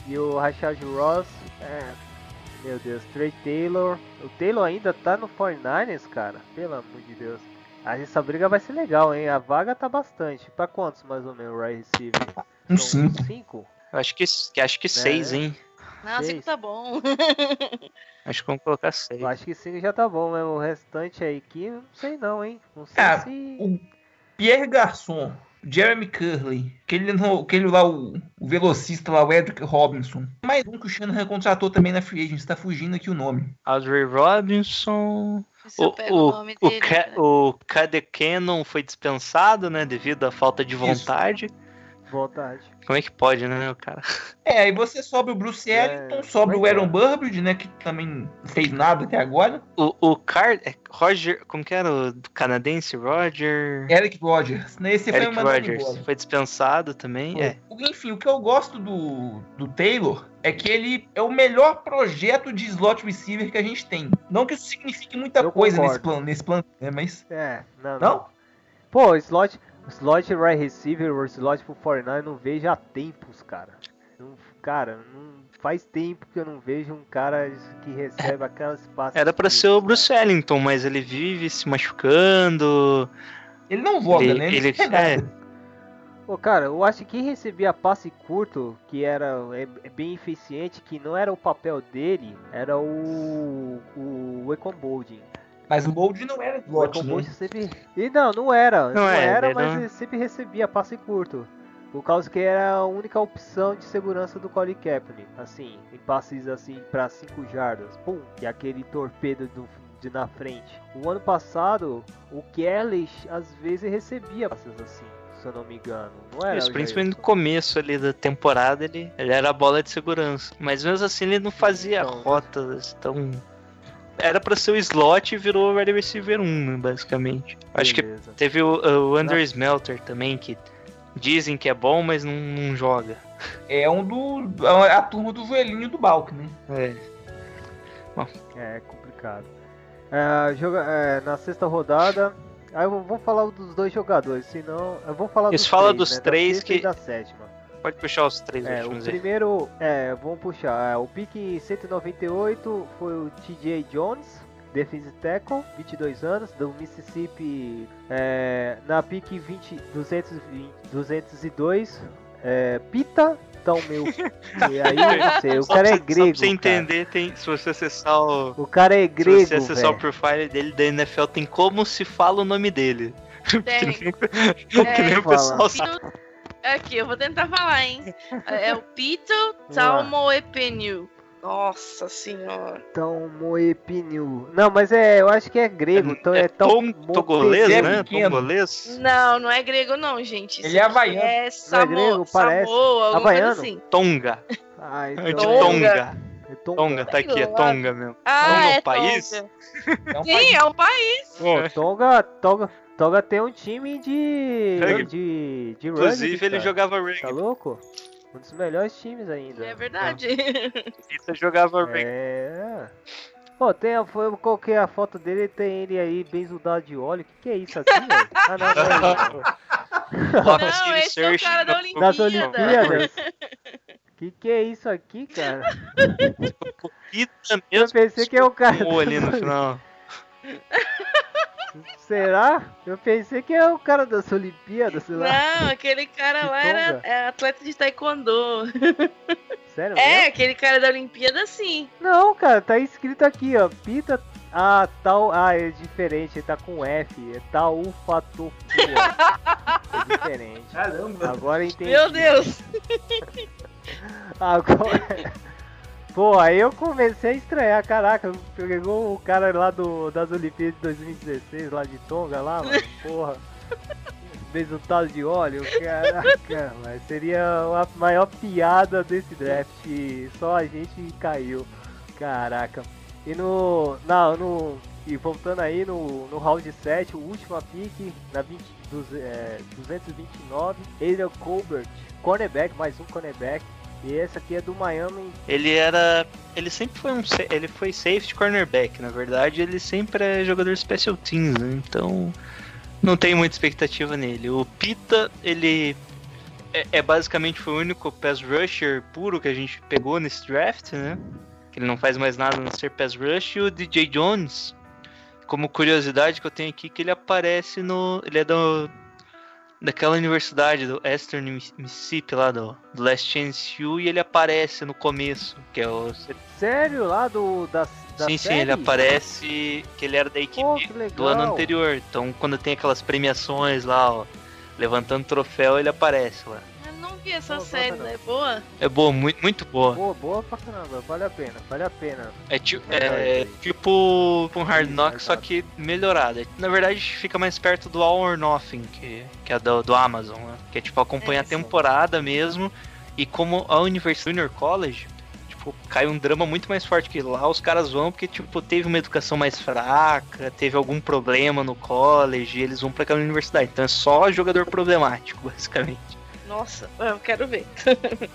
E o Rashad Ross, é, meu Deus, Trey Taylor. O Taylor ainda tá no 49ers, cara? Pelo amor de Deus. Ah, essa briga vai ser legal, hein? A vaga tá bastante. Pra quantos mais ou menos, right receiver? Um cinco. cinco? Acho que, que acho que seis, hein? Não, Seis. cinco tá bom. (laughs) Acho que vamos colocar seis. Eu acho que cinco já tá bom, mas o restante aí que não sei não, hein? Não sei Ah, se. o Pierre Garçon, Jeremy Curley, aquele, aquele lá, o, o velocista lá, o Edric Robinson. Mais um que o Shanahan contratou também na Free Agents, tá fugindo aqui o nome. Audrey Robinson. O, o, o, o, cara. o Cade Cannon foi dispensado, né? Devido à falta de Isso. Vontade. Como é que pode, né, o cara? É, aí você sobe o Bruce É, Ellington, sobe pois o é. Aaron Burbridge, né? Que também não fez nada até agora. O, o Car... é Roger... Como que era o do canadense? Roger... Eric Rogers. né? Esse foi Eric mandado Rogers. Foi dispensado também. É. O- Enfim, o que eu gosto do, do Taylor é que ele é o melhor projeto de slot receiver que a gente tem. Não que isso signifique muita Eu coisa nesse concordo. plano, nesse plano, né? Mas. É, não, Não? Pô, slot, slot right receiver ou slot pro 49 eu não vejo há tempos, cara. Não, cara, não, faz tempo que eu não vejo um cara que recebe aquelas passes. Era pra ser o Bruce Ellington, mas ele vive se machucando. Ele não voga, Ele- né? ele- se (laughs) pegava. é. Pô, cara, eu acho que quem recebia passe curto, que era é, é bem eficiente, que não era o papel dele, era o. o Econ Bolding. Mas o Bold não era O slot, né? Sempre. E não, não era. Não, Não é, era, ele mas não- ele sempre recebia passe curto. Por causa que era a única opção de segurança do Colin Kaepernick. Assim, em passes assim pra 5 jardas. Pum, é aquele torpedo do, de na frente. O ano passado, o Kelly às vezes recebia passes assim, se eu não me engano. Não era? Isso, o principalmente no começo ali da temporada, ele, ele era a bola de segurança. Mas mesmo assim ele não fazia Então, rotas tão. Era pra ser o slot e virou o wide receiver 1, né, basicamente. Acho que Beleza. teve o, o Andrew Smelter também, que dizem que é bom, mas não, não joga. É um do. é a turma do joelhinho do Balk, né? É. É complicado. É, joga, é, na sexta rodada. Aí eu vou falar dos dois jogadores, senão. Eu vou falar Isso, dos fala três, dos né, três sexta que- da sétima. Pode puxar os três É, o últimos aí. primeiro, é, vamos puxar. é, o pique 198 foi o TJ Jones, defensive tackle, 22 anos, do Mississippi. é, na pique 20, 220, 202, é, Pita. Então, meu. (laughs) E aí, não sei, o Só cara é Só grego. pra você cara. entender, tem, se você acessar o. O cara é grego. se você acessar o velho. profile dele da NFL, tem como se fala o nome dele. Tem. (laughs) que nem o pessoal sabe. Aqui, eu vou tentar falar, hein? É o Pito Talmoepeniu. Nossa senhora. Então, Moepinu. Não, mas é, eu acho que é grego. Então é, tão tom, togolês, é né? Togolês. Não, não é grego não, gente. Ele é havaiano. É Samo, grego, parece. Samoa, alguma Havaiano? coisa assim. Tonga. Ah, É então. de Tonga. Tonga. é Tonga. Tonga, tá aqui, é. Tonga mesmo. Ah, Tonga é é um país? Tonga. É um Sim, é um país. Pô, Tonga, Tonga, Tonga tem um time de. Rugby. de. de Inclusive, rugby, ele jogava Tá rugby. louco? Um dos melhores times ainda. É verdade. (laughs) Ele jogava rugby. É. Pô, tem a, foi- eu coloquei a foto dele tem ele aí bem zudado de óleo. Que que é isso aqui, velho? Ah, não, não, (laughs) Siri esse é o cara da Olimpíada. Das Olimpíadas? (laughs) Que que é isso aqui, cara? Eu pensei que é o cara. com o ali no final. Será? Eu pensei que é o cara das Olimpíadas, sei lá. Não, aquele cara lá era é atleta de taekwondo. Sério É, mesmo? aquele cara da Olimpíada sim. Não, cara, tá escrito aqui, ó. Pita. Ah, tal. Ah, é diferente, tá com F. É Taufatofua. é diferente. Caramba. Agora entendi. Meu Deus. (laughs) Agora. Pô, aí eu comecei a estranhar, caraca, pegou o cara lá do, das Olimpíadas de 2016, lá de Tonga, lá, mano, (laughs) porra. Resultado de óleo, caraca, (laughs) mas seria a maior piada desse draft, só a gente caiu, caraca. E no, não, no, e voltando aí no, no round 7, o último pick, na 20, dos, é, 229, Adrian Colbert, cornerback, mais um cornerback, e esse aqui é do Miami. Ele era. Ele sempre foi um. Ele foi safety cornerback, na verdade. Ele sempre é jogador special teams, né? Então. Não tem muita expectativa nele. O Pita, ele. É, é basicamente foi o único pass rusher puro que a gente pegou nesse draft, né? Ele não faz mais nada a não ser pass rush. E o DJ Jones, como curiosidade que eu tenho aqui, que ele aparece no. Ele é do. Daquela universidade do Eastern Mississippi lá do, do Last Chance U e ele aparece no começo, que é o Sério, lá do. Da, da sim, sim, série? ele aparece que ele era da equipe Pô, do ano anterior. Então, quando tem aquelas premiações lá, ó, levantando troféu, ele aparece lá. Vi essa Não, série, né? É boa? É boa, muito, muito boa. Boa, boa pra caramba, vale a pena, vale a pena. É, ti- Verdade. é tipo um Hard Knock, só que melhorada. Na verdade, fica mais perto do All or Nothing, que, que é do, do Amazon, né? Que é tipo acompanha É, a sim. temporada mesmo. E como a University Junior College, tipo, cai um drama muito mais forte que lá. Os caras vão porque, tipo, teve uma educação mais fraca, teve algum problema no college, e eles vão pra aquela universidade. Então é só jogador problemático, (laughs) basicamente. Nossa, eu quero ver. (laughs)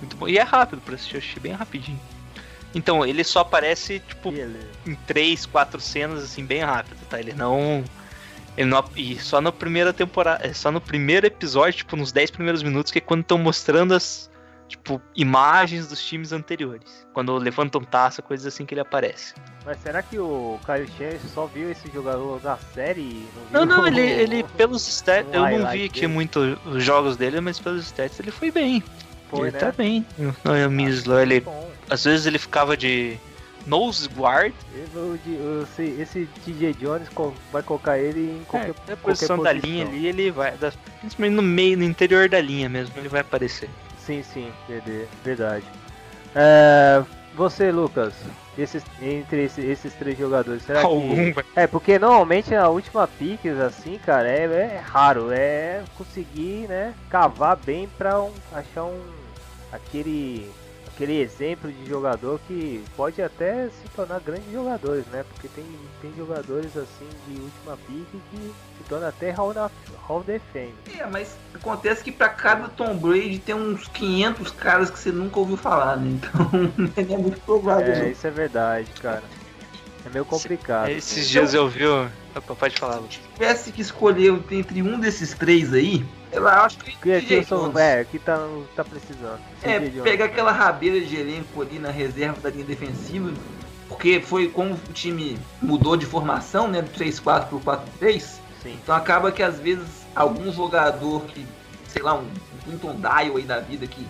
Muito bom. E é rápido pra assistir, eu achei bem rapidinho. Então, ele só aparece, tipo, Beleza. em três, quatro cenas, assim, bem rápido, tá? Ele não. Ele não e só na primeira temporada. é Só no primeiro episódio, tipo, nos 10 primeiros minutos, que é quando estão mostrando as. Tipo, imagens dos times anteriores. Quando levantam taça, coisas assim que ele aparece. Mas será que o Caio Chen só viu esse jogador na série Não, não não, ele, ele pelos stats. Eu não vi aqui dele? muito os jogos dele, mas pelos stats ele foi bem. Foi, ele né? tá bem. No Yamislo, ele. Bom, Às vezes ele ficava de nose guard. esse, esse TJ Jones vai colocar ele em qualquer, É, qualquer a posição da linha ali, ele vai. da- principalmente no meio, no interior da linha mesmo, ele vai aparecer. Sim, sim, verdade. É, você, Lucas, esses, entre esse- esses três jogadores, será Algum que... É, porque normalmente a última piques, assim, cara, é, é raro, é conseguir, né, cavar bem pra um- achar um... aquele... aquele exemplo de jogador que pode até se tornar grandes jogadores, né, porque tem, tem jogadores, assim, de última pique que se torna até Hall, da, Hall of Fame. É, mas acontece que pra cada Tom Brady tem uns 500 caras que você nunca ouviu falar, né? Então (laughs) é muito provável. É, não. isso é verdade, cara. É meio complicado. Esses dias eu vi. Opa, pode falar, Lucas. Se tivesse que escolher entre um desses três aí, sei lá, acho que Que sou, Jones. é, que tá, tá precisando. É, pegar aquela rabeira de elenco ali na reserva da linha defensiva, porque foi como o time mudou de formação, né, do 3-4 pro 4-3, Sim. então acaba que às vezes algum jogador que, sei lá, um Clinton Dial aí da vida que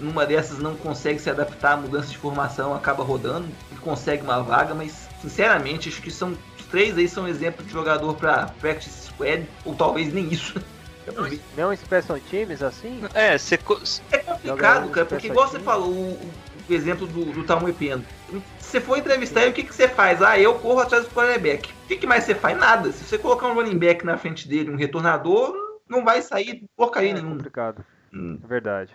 numa- dessas não consegue se adaptar à mudança de formação, acaba rodando e consegue uma vaga, mas sinceramente acho que são os três aí são exemplo de jogador pra practice squad, ou talvez nem isso. (laughs) Eu não. Não Special Teams assim? É, você. co- É complicado, cara, porque igual você pensativos. falou, o, o exemplo do, do Talmud Pendo. Você for entrevistar ele, o que, que você faz? Ah, eu corro atrás do quarterback. O que, que mais você faz? Nada. Se você colocar um running back na frente dele, um retornador, não vai sair porcaria É nenhuma. complicado. Hum, É verdade.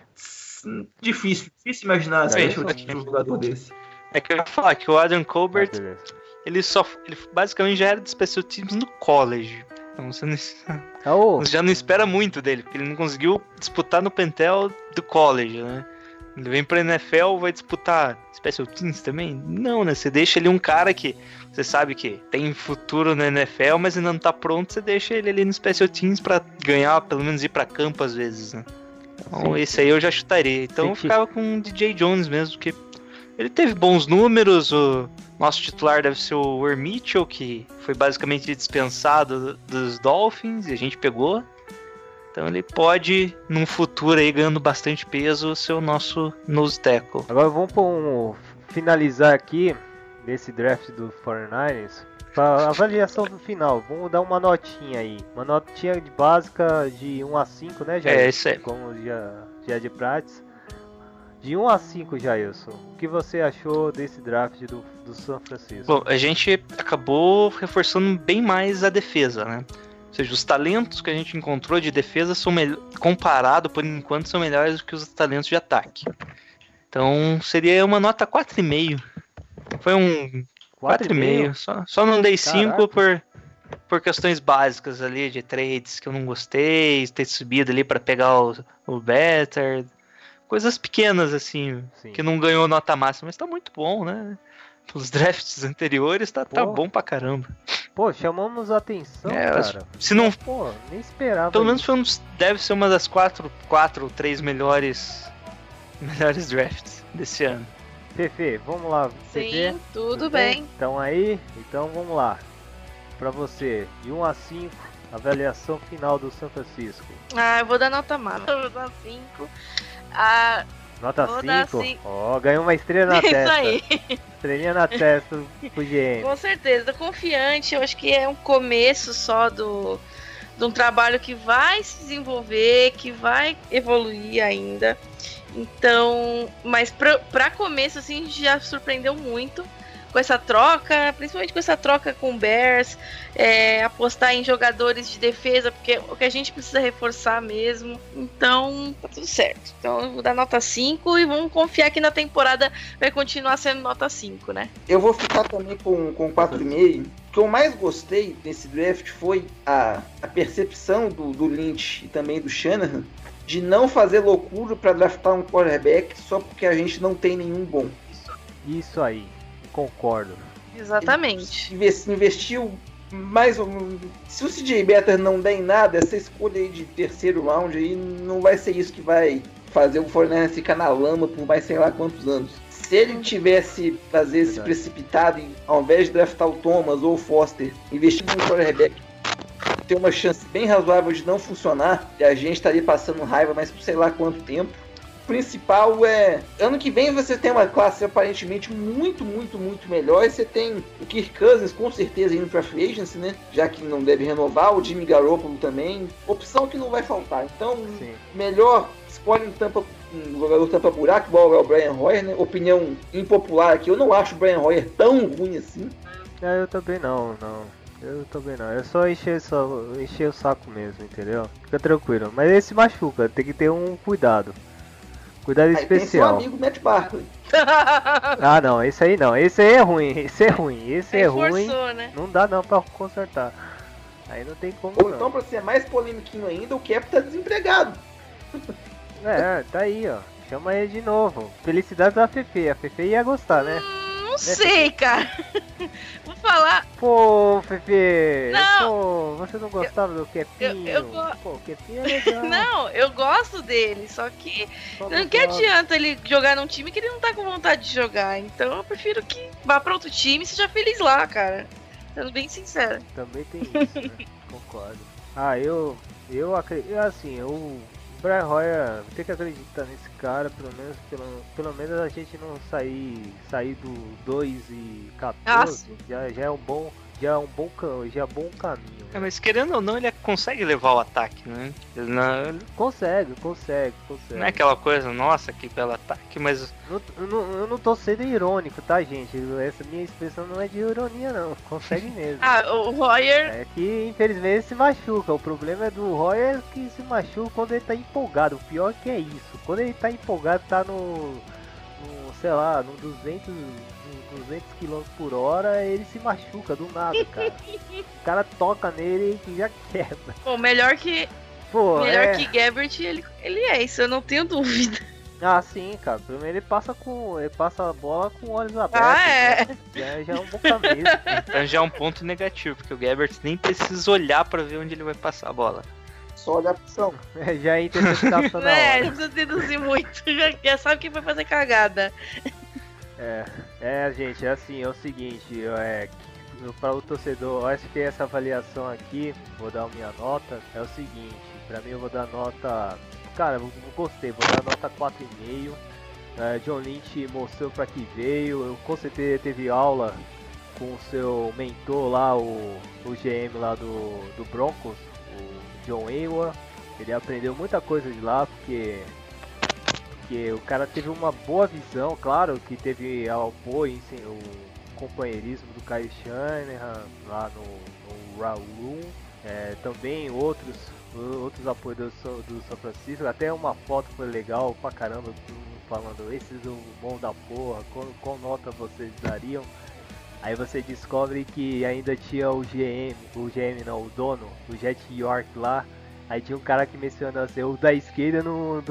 Difícil, difícil imaginar É, teams de um jogador desse. É que eu ia falar que o Adam Ah, Colbert, beleza. ele só. Ele basicamente já era de special teams no college. Então você, não, (laughs) já não espera muito dele, porque ele não conseguiu disputar no Pentel do college, né? Ele vem pra NFL, vai disputar special teams também? Não, né? Você deixa ele um cara que você sabe que tem futuro na NFL, mas ainda não tá pronto, você deixa ele ali no special teams pra ganhar, pelo menos ir pra campo às vezes, né? Então Sim, esse aí eu já chutaria. Então Sim, eu ficava com o DJ Jones mesmo, que ele teve bons números, o nosso titular deve ser o Wer Mitchell, que foi basicamente dispensado dos Dolphins e a gente pegou. Então ele pode, num futuro aí, ganhando bastante peso, ser o nosso nose tackle. agora vamos um, finalizar aqui desse draft do 49ers. Pra avaliação do final, vamos dar uma notinha aí. Uma notinha de básica de 1 a 5, né, Jair? É, isso aí. Como já, já é de prática. De 1 a 5, Jailson, o que você achou desse draft do, do São Francisco? Bom, a gente acabou reforçando bem mais a defesa, né? Ou seja, os talentos que a gente encontrou de defesa são melhor, comparado por enquanto são melhores do que os talentos de ataque. Então seria uma nota 4,5. Foi um 4,5. Só, só não dei 5 Caraca. por, por questões básicas ali de trades que eu não gostei, ter subido ali para pegar o, o Better. Coisas pequenas assim, Sim. que não ganhou nota máxima, mas tá muito bom, né? Os (laughs) drafts anteriores tá, tá bom pra caramba. Pô, chamamos a atenção, É, cara. Se não. Pô, nem esperava. Pelo menos isso. um deve ser uma das quatro, quatro ou três melhores. (laughs) Melhores drafts desse ano. Fefe, vamos lá. Fefe, Sim, tudo bem. Então aí, então vamos lá. Pra você, de 1 a 5, avaliação final do São Francisco. Ah, eu vou dar nota máxima. Eu vou dar 5. Ah, Nota Vou dar 5. cinco. Ó, ganhou uma estrela na (laughs) isso testa. aí. Estrelinha na testa pro GM. Com certeza, tô confiante. Eu acho que é um começo só do, de um trabalho que vai se desenvolver, que vai evoluir ainda. Então, mas pra começo, assim, a gente já surpreendeu muito com essa troca, principalmente com essa troca com o Bears, é, apostar em jogadores de defesa, porque é o que a gente precisa reforçar mesmo. Então, tá tudo certo. Então, eu vou dar nota 5 e vamos confiar que na temporada vai continuar sendo nota 5, né? Eu vou ficar também com, com 4,5. O que eu mais gostei desse draft foi a, a percepção do, do Lynch e também do Shanahan de não fazer loucura para draftar um quarterback só porque a gente não tem nenhum bom. Isso aí, concordo. Exatamente. Investi- Investiu mais ou menos. Se o CJ Better não der em nada, essa escolha aí de terceiro round aí não vai ser isso que vai fazer o Fortnite ficar na lama por mais sei lá quantos anos. Se ele tivesse fazer esse Verdade. precipitado, e, ao invés de draftar o Thomas ou o Foster, investir no quarterback, ter uma chance bem razoável de não funcionar, e a gente estaria passando raiva, mas por sei lá quanto tempo. Principal é. Ano que vem você tem uma classe aparentemente muito, muito, muito melhor. E você tem o Kirk Cousins com certeza indo pra Free Agency, né? Já que não deve renovar, o Jimmy Garoppolo também. Opção que não vai faltar. Então, Sim. melhor escolhe um tampa um jogador tampa buraco, igual é o Brian Hoyer, né? Opinião impopular aqui, eu não acho o Brian Hoyer tão ruim assim. Ah, eu também não, não. Eu também não. É só encher, só encher o saco mesmo, entendeu? Fica tranquilo. Mas ele se machuca, tem que ter um cuidado. Cuidado Aí tem seu especial. amigo Matt Barkley. (laughs) Ah não, esse aí não. Esse aí é ruim, esse é ruim, esse Aí é ruim. forçou, né? Não dá não pra consertar. Aí não tem como Ou então, não. pra ser mais polêmiquinho ainda, o Cap tá desempregado. É, tá aí, ó. Chama ele de novo. Felicidade da Fefe. A Fefe ia gostar, né? Não sei, cara. (laughs) Vou falar. Pô, Fefe! Não. Pô, você não gostava do Kepinho? eu go- Pô, o Kepinho é legal. (laughs) Não, eu gosto dele, só que não que adianta ele jogar num time que ele não tá com vontade de jogar. Então eu prefiro que vá pra outro time e seja feliz lá, cara. Sendo bem sincero. Também tem isso, né? (laughs) Concordo. Ah, eu. Eu acredito. Assim, eu. Brian Hoyer tem que acreditar nesse cara, pelo menos, pelo, pelo menos a gente não sair, sair do 2 e 14, Ah, já, já é um bom. Já é um bom, já é um bom caminho. É, mas querendo ou não, ele consegue levar o ataque, né? Ele não, Consegue, consegue, consegue. não é aquela coisa, nossa, que belo ataque, mas Não- eu, não, eu não tô sendo irônico, tá, gente? Essa minha expressão não é de ironia, não. (laughs) Consegue mesmo. Ah, o Royer. É que infelizmente se machuca. O problema é do Royer que se machuca quando ele tá empolgado. O pior que é isso. Quando ele tá empolgado, tá no. no sei lá, no 200, no 200 km por hora, ele se machuca do nada, cara. (laughs) o cara toca nele e já quebra. Pô, melhor que. Pô, melhor é... que Gabbert, ele, ele é, isso eu não tenho dúvida. Ah, sim, cara. Pelo menos ele passa com. Ele passa a bola com olhos abertos. Ah, é. né? Já, já é um bom caminho. (laughs) então já é um ponto negativo, porque o Gabbert nem precisa olhar pra ver onde ele vai passar a bola. Só olhar pro chão. (laughs) já é interceptação na É, hora. não precisa deduzir muito. Já, já sabe quem vai fazer cagada. É, é, gente, é assim, é o seguinte, é, para o torcedor, eu acho que essa avaliação aqui, vou dar a minha nota, é o seguinte, pra mim eu vou dar nota, cara, eu gostei, vou dar nota 4,5, é, John Lynch mostrou pra que veio, eu com certeza teve aula com o seu mentor lá, o, o GM lá do, do Broncos, o John Ewa, ele aprendeu muita coisa de lá, porque porque o cara teve uma boa visão, claro que teve apoio, o companheirismo do Kyle Shanahan lá no, no Raul, é, também outros outros apoios do, São- do São Francisco, até uma foto foi legal pra caramba, falando, esses o bom da porra, qual, qual nota vocês dariam? Aí você descobre que ainda tinha o GM, o GM não, o dono, o Jet York lá, Aí tinha um cara que mencionou assim, o da esquerda não,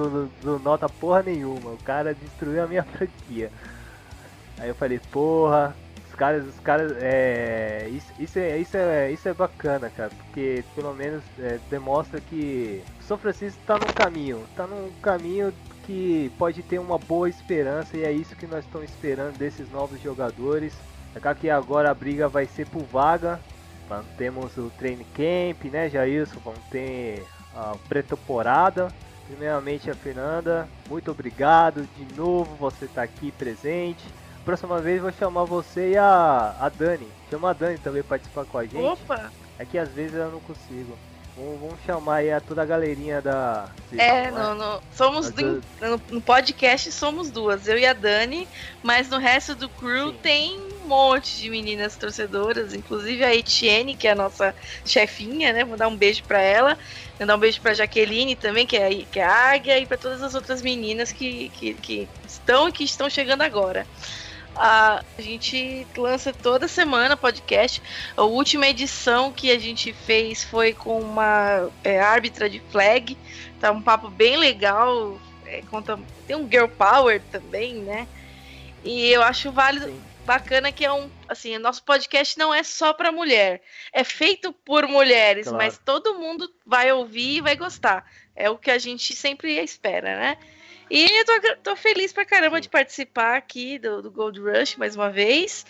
não nota porra nenhuma, o cara destruiu a minha (laughs) franquia. Aí eu falei, porra, os caras, os caras, é. Isso, isso, é, isso, é, isso é bacana, cara, porque pelo menos é, demonstra que São Francisco tá num caminho, tá num caminho que pode ter uma boa esperança e é isso que nós estamos esperando desses novos jogadores. É claro que agora a briga vai ser por vaga, Vamos- Temos o Train Camp, né, Jailson? Vamos ter a pré-temporada. Primeiramente, a Fernanda, muito obrigado de novo você estar aqui presente. Próxima vez vou chamar você e a, a Dani. Chama a Dani também participar com a gente. Opa! É que às vezes eu não consigo. Vamos, vamos chamar aí a toda a galerinha da. É, não no- somos du- no, podcast somos duas, eu e a Dani, mas no resto do crew Sim. tem monte de meninas torcedoras, inclusive a Etienne, que é a nossa chefinha, né? Vou dar um beijo pra ela. Mandar um beijo pra Jaqueline também, que é, que é a Águia, e pra todas as outras meninas que, que, que estão e que estão chegando agora. A gente lança toda semana podcast. A última edição que a gente fez foi com uma é, árbitra de flag. Tá um papo bem legal. é, conta, tem um girl power também, né? E eu acho válido. Bacana que é um, assim, o nosso podcast não é só pra mulher. É feito por mulheres, Claro. mas todo mundo vai ouvir e vai gostar. É o que a gente sempre espera, né? E eu tô, tô feliz pra caramba de participar aqui do, do Gold Rush mais uma vez.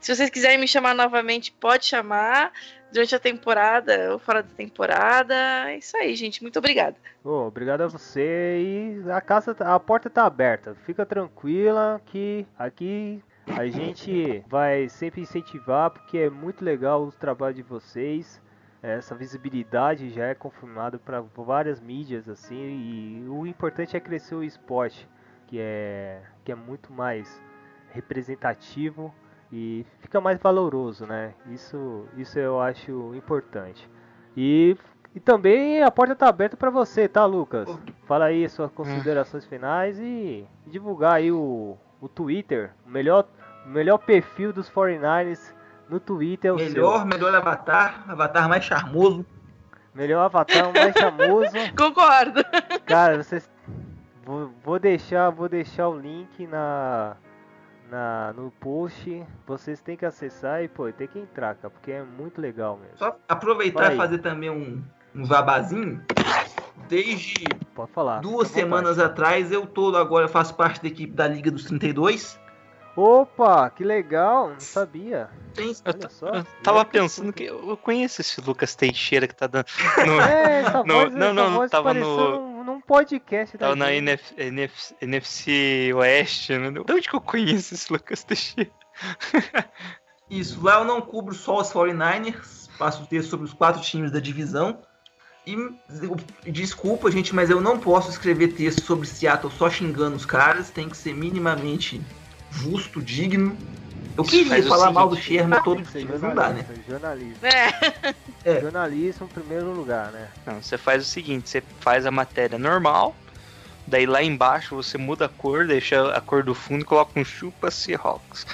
Se vocês quiserem me chamar novamente, pode chamar. Durante a temporada ou fora da temporada. É isso aí, gente. Muito obrigada. Ô, obrigado a você e a casa, tá- a porta tá aberta. Fica tranquila que aqui a gente vai sempre incentivar porque é muito legal o trabalho de vocês. Essa visibilidade já é confirmada para várias mídias assim e o importante é crescer o esporte, que é que é muito mais representativo e fica mais valoroso, né? Isso isso eu acho importante. E e também a porta tá aberta para você, tá, Lucas? Fala aí suas considerações finais e divulgar aí o, o Twitter, o melhor, o melhor perfil dos 49ers no Twitter é o Melhor, melhor avatar, avatar mais charmoso. seu. Melhor avatar, mais famoso. (laughs) Concordo. Cara, vocês vou, vou deixar, vou deixar o link na na no post. Vocês têm que acessar e pô, tem que entrar, cara, porque é muito legal mesmo. Só aproveitar e fazer também um, um vabazinho. Desde Pode falar. duas vontade. semanas atrás, eu tô agora faço parte da equipe da Liga dos 32. Opa, que legal, não sabia. Tem, Eu, só. eu tava pensando que eu conheço esse Lucas Teixeira que tá dando. (laughs) no- É, essa No- voz, não, essa não, voz tava no- num, podcast da Tava na. NF, NF, NFC Oeste, né? De onde que eu conheço esse Lucas Teixeira? Isso, lá eu não cubro só os 49ers, faço texto sobre os quatro times da divisão. E desculpa, gente, mas eu não posso escrever texto sobre Seattle só xingando os caras, tem que ser minimamente justo, digno. Eu queria o falar mal do Sherman todo dia, mas não dá, né? jornalista, jornalismo. É. (laughs) É. Jornalismo em primeiro lugar, né? Não, você faz o seguinte, você faz a matéria normal, daí lá embaixo você muda a cor, deixa a cor do fundo e coloca um chupa Seahawks.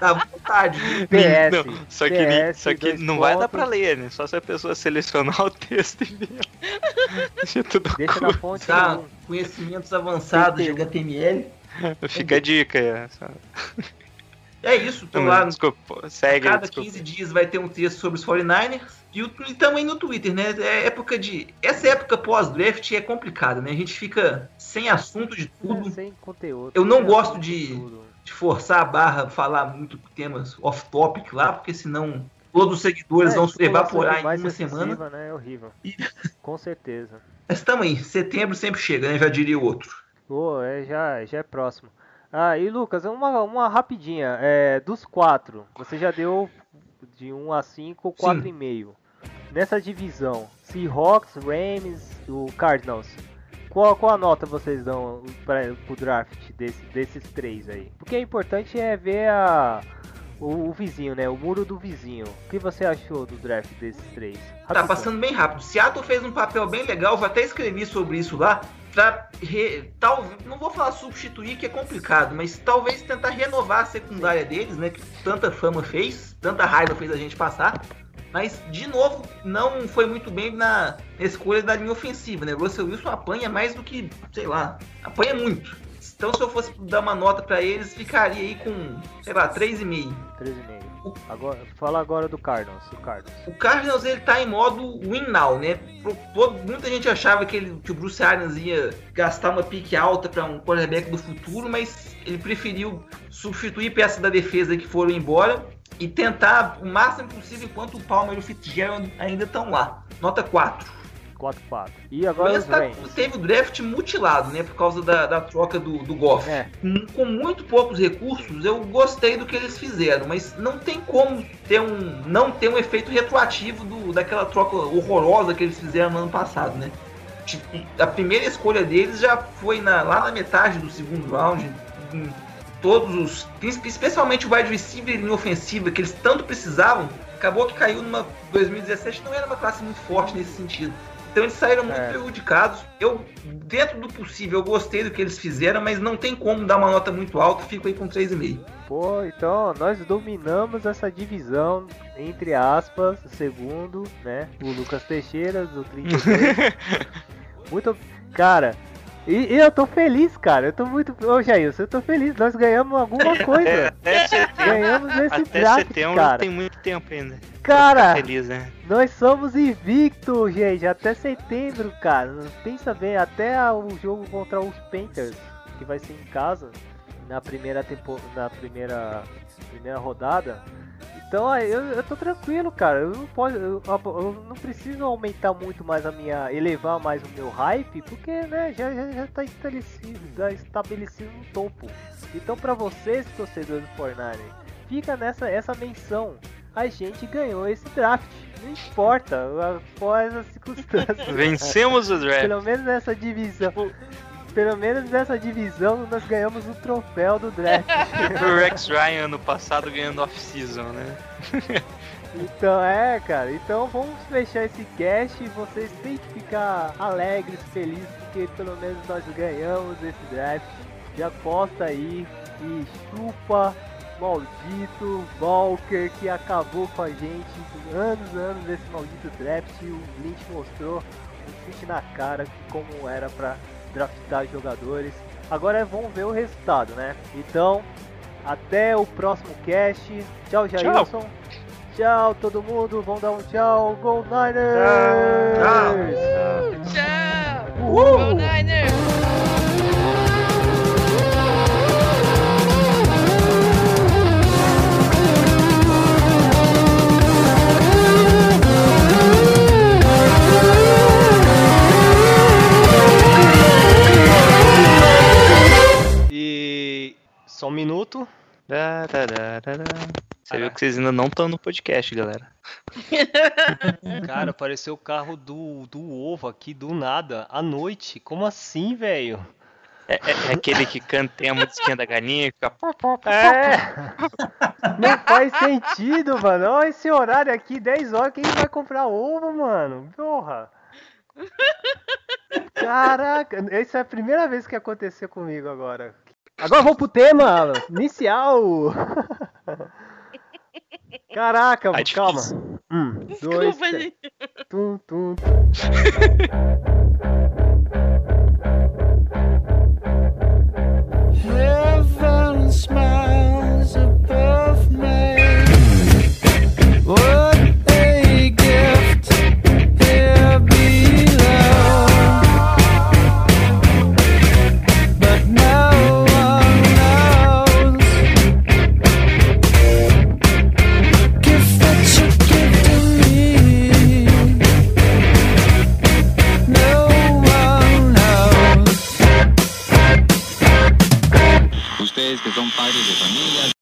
Dá vontade. PS. não, só que, PS, só que não vai dar pontos. pra ler, né? Só se a pessoa selecionar o texto e ver. (laughs) Deixa tudo Deixa na fonte Tá, conhecimentos avançados de HTML. Fica a dica. é, só- É isso, tô lá. Desculpa, segue. Cada desculpa. 15 dias vai ter um texto sobre os 49ers. E, o- e também no Twitter, né? É época de. Essa época pós-draft é complicada, né? A gente fica sem assunto de tudo. É, sem conteúdo. Eu não sem gosto de-. De forçar a barra, falar muito temas off-topic lá, porque senão todos os seguidores É, vão se evaporar em uma excessiva, semana. Né? É horrível. E- (laughs) Com certeza. Mas tamo aí, setembro sempre chega, né? Já diria o outro. Pô, é, já, já é próximo. Ah, e Lucas, uma, uma rapidinha. É, dos quatro, você já deu de 1 a 5, 4,5. Nessa divisão, Seahawks, Rams, o Cardinals. Qual, qual a nota vocês dão para o draft desse, desses três aí? Porque é importante é ver a, o, o vizinho, né? O muro do vizinho. O que você achou do draft desses três? Tá passando bem rápido. Seattle fez um papel bem legal, eu até escrevi sobre isso lá. Pra re... tal... não vou falar substituir que é complicado, mas talvez tentar renovar a secundária deles, né? Que tanta fama fez, tanta raiva fez a gente passar. Mas, de novo, não foi muito bem na escolha da linha ofensiva, né? Russell Wilson apanha mais do que, sei lá, apanha muito. Então, se eu fosse dar uma nota pra eles, ficaria aí com, sei lá, 3,5. 3,5. Agora, fala agora do Cardinals. O Cardinals. O Cardinals ele tá em modo win now, né? Todo- muita gente achava que, ele, que o Bruce Arians ia gastar uma pique alta para um quarterback do futuro, mas ele preferiu substituir peças da defesa que foram embora e tentar o máximo possível enquanto o Palmer e o Fitzgerald ainda estão lá. Nota 4. 4-4. E agora Mas tá- teve o draft mutilado, né? Por causa da, da troca do, do Goff. É. Com, muito poucos recursos, eu gostei do que eles fizeram, mas não tem como ter um, não ter um efeito retroativo do, daquela troca horrorosa que eles fizeram no ano passado, né? Tipo, a primeira escolha deles já foi na- lá na metade do segundo round. todos os. Especialmente o wide receiver em ofensiva, que eles tanto precisavam, acabou que caiu numa 2017, não era uma classe muito forte nesse sentido. Então eles saíram muito É. prejudicados. Eu, dentro do possível, eu gostei do que eles fizeram, mas não tem como dar uma nota muito alta, fico aí com 3,5. Pô, então nós dominamos essa divisão, entre aspas, segundo, né? O Lucas Teixeira, do 32. (laughs) muito. Cara, e, e eu tô feliz, cara. Eu tô muito. Ô, Jailson, eu tô feliz. Nós ganhamos alguma (laughs) coisa. Até setembro, Ganhamos nesse até draft, setembro cara. tem muito tempo ainda. Cara, Feliz, né? nós somos invictos, gente. Até setembro, cara. Pensa bem, até o jogo contra os Panthers, que vai ser em casa, na primeira tempo, na primeira, primeira rodada. Então aí, eu, eu tô tranquilo, cara. Eu não posso, eu, eu não preciso aumentar muito mais a minha, elevar mais o meu hype, porque né, já, já, já tá estabelecido, tá estabelecido no topo. Então pra vocês, torcedores do Fortnite, fica nessa essa menção. A gente ganhou esse draft. Não importa, após as circunstâncias. Vencemos o draft. Pelo menos nessa divisão. Pelo menos nessa divisão nós ganhamos o troféu do draft. (laughs) o Rex Ryan ano passado ganhando off-season, né? (laughs) Então é, cara. Então vamos fechar esse cast e vocês têm que ficar alegres, felizes, porque pelo menos nós ganhamos esse draft. Já posta aí e chupa maldito Walker que acabou com a gente anos anos desse maldito draft. O Lynch mostrou um chute na cara como era pra draftar jogadores. Agora vamos ver o resultado, né? Então, até o próximo cast. Tchau, Jailson. Tchau, todo mundo. Vamos dar um tchau. Go Niners! Tchau! Uhul! Go Niners! Só um minuto. Da, da, da, da, da. Você viu que vocês ainda não estão no podcast, galera. (laughs) Cara, apareceu o carro do, do ovo aqui do nada, à noite. Como assim, velho? É, é- é aquele que canta tem a musiquinha da galinha e fica. pó, pó, pó. É! Não faz sentido, mano. Olha esse horário aqui, 10 horas. Quem vai comprar ovo, mano? Porra! Caraca, essa é a primeira vez que aconteceu comigo agora. Agora vamos pro tema inicial. Caraca, Tá calma. Um, dois, Desculpa, três. gente. Tum, tum, Heaven (laughs)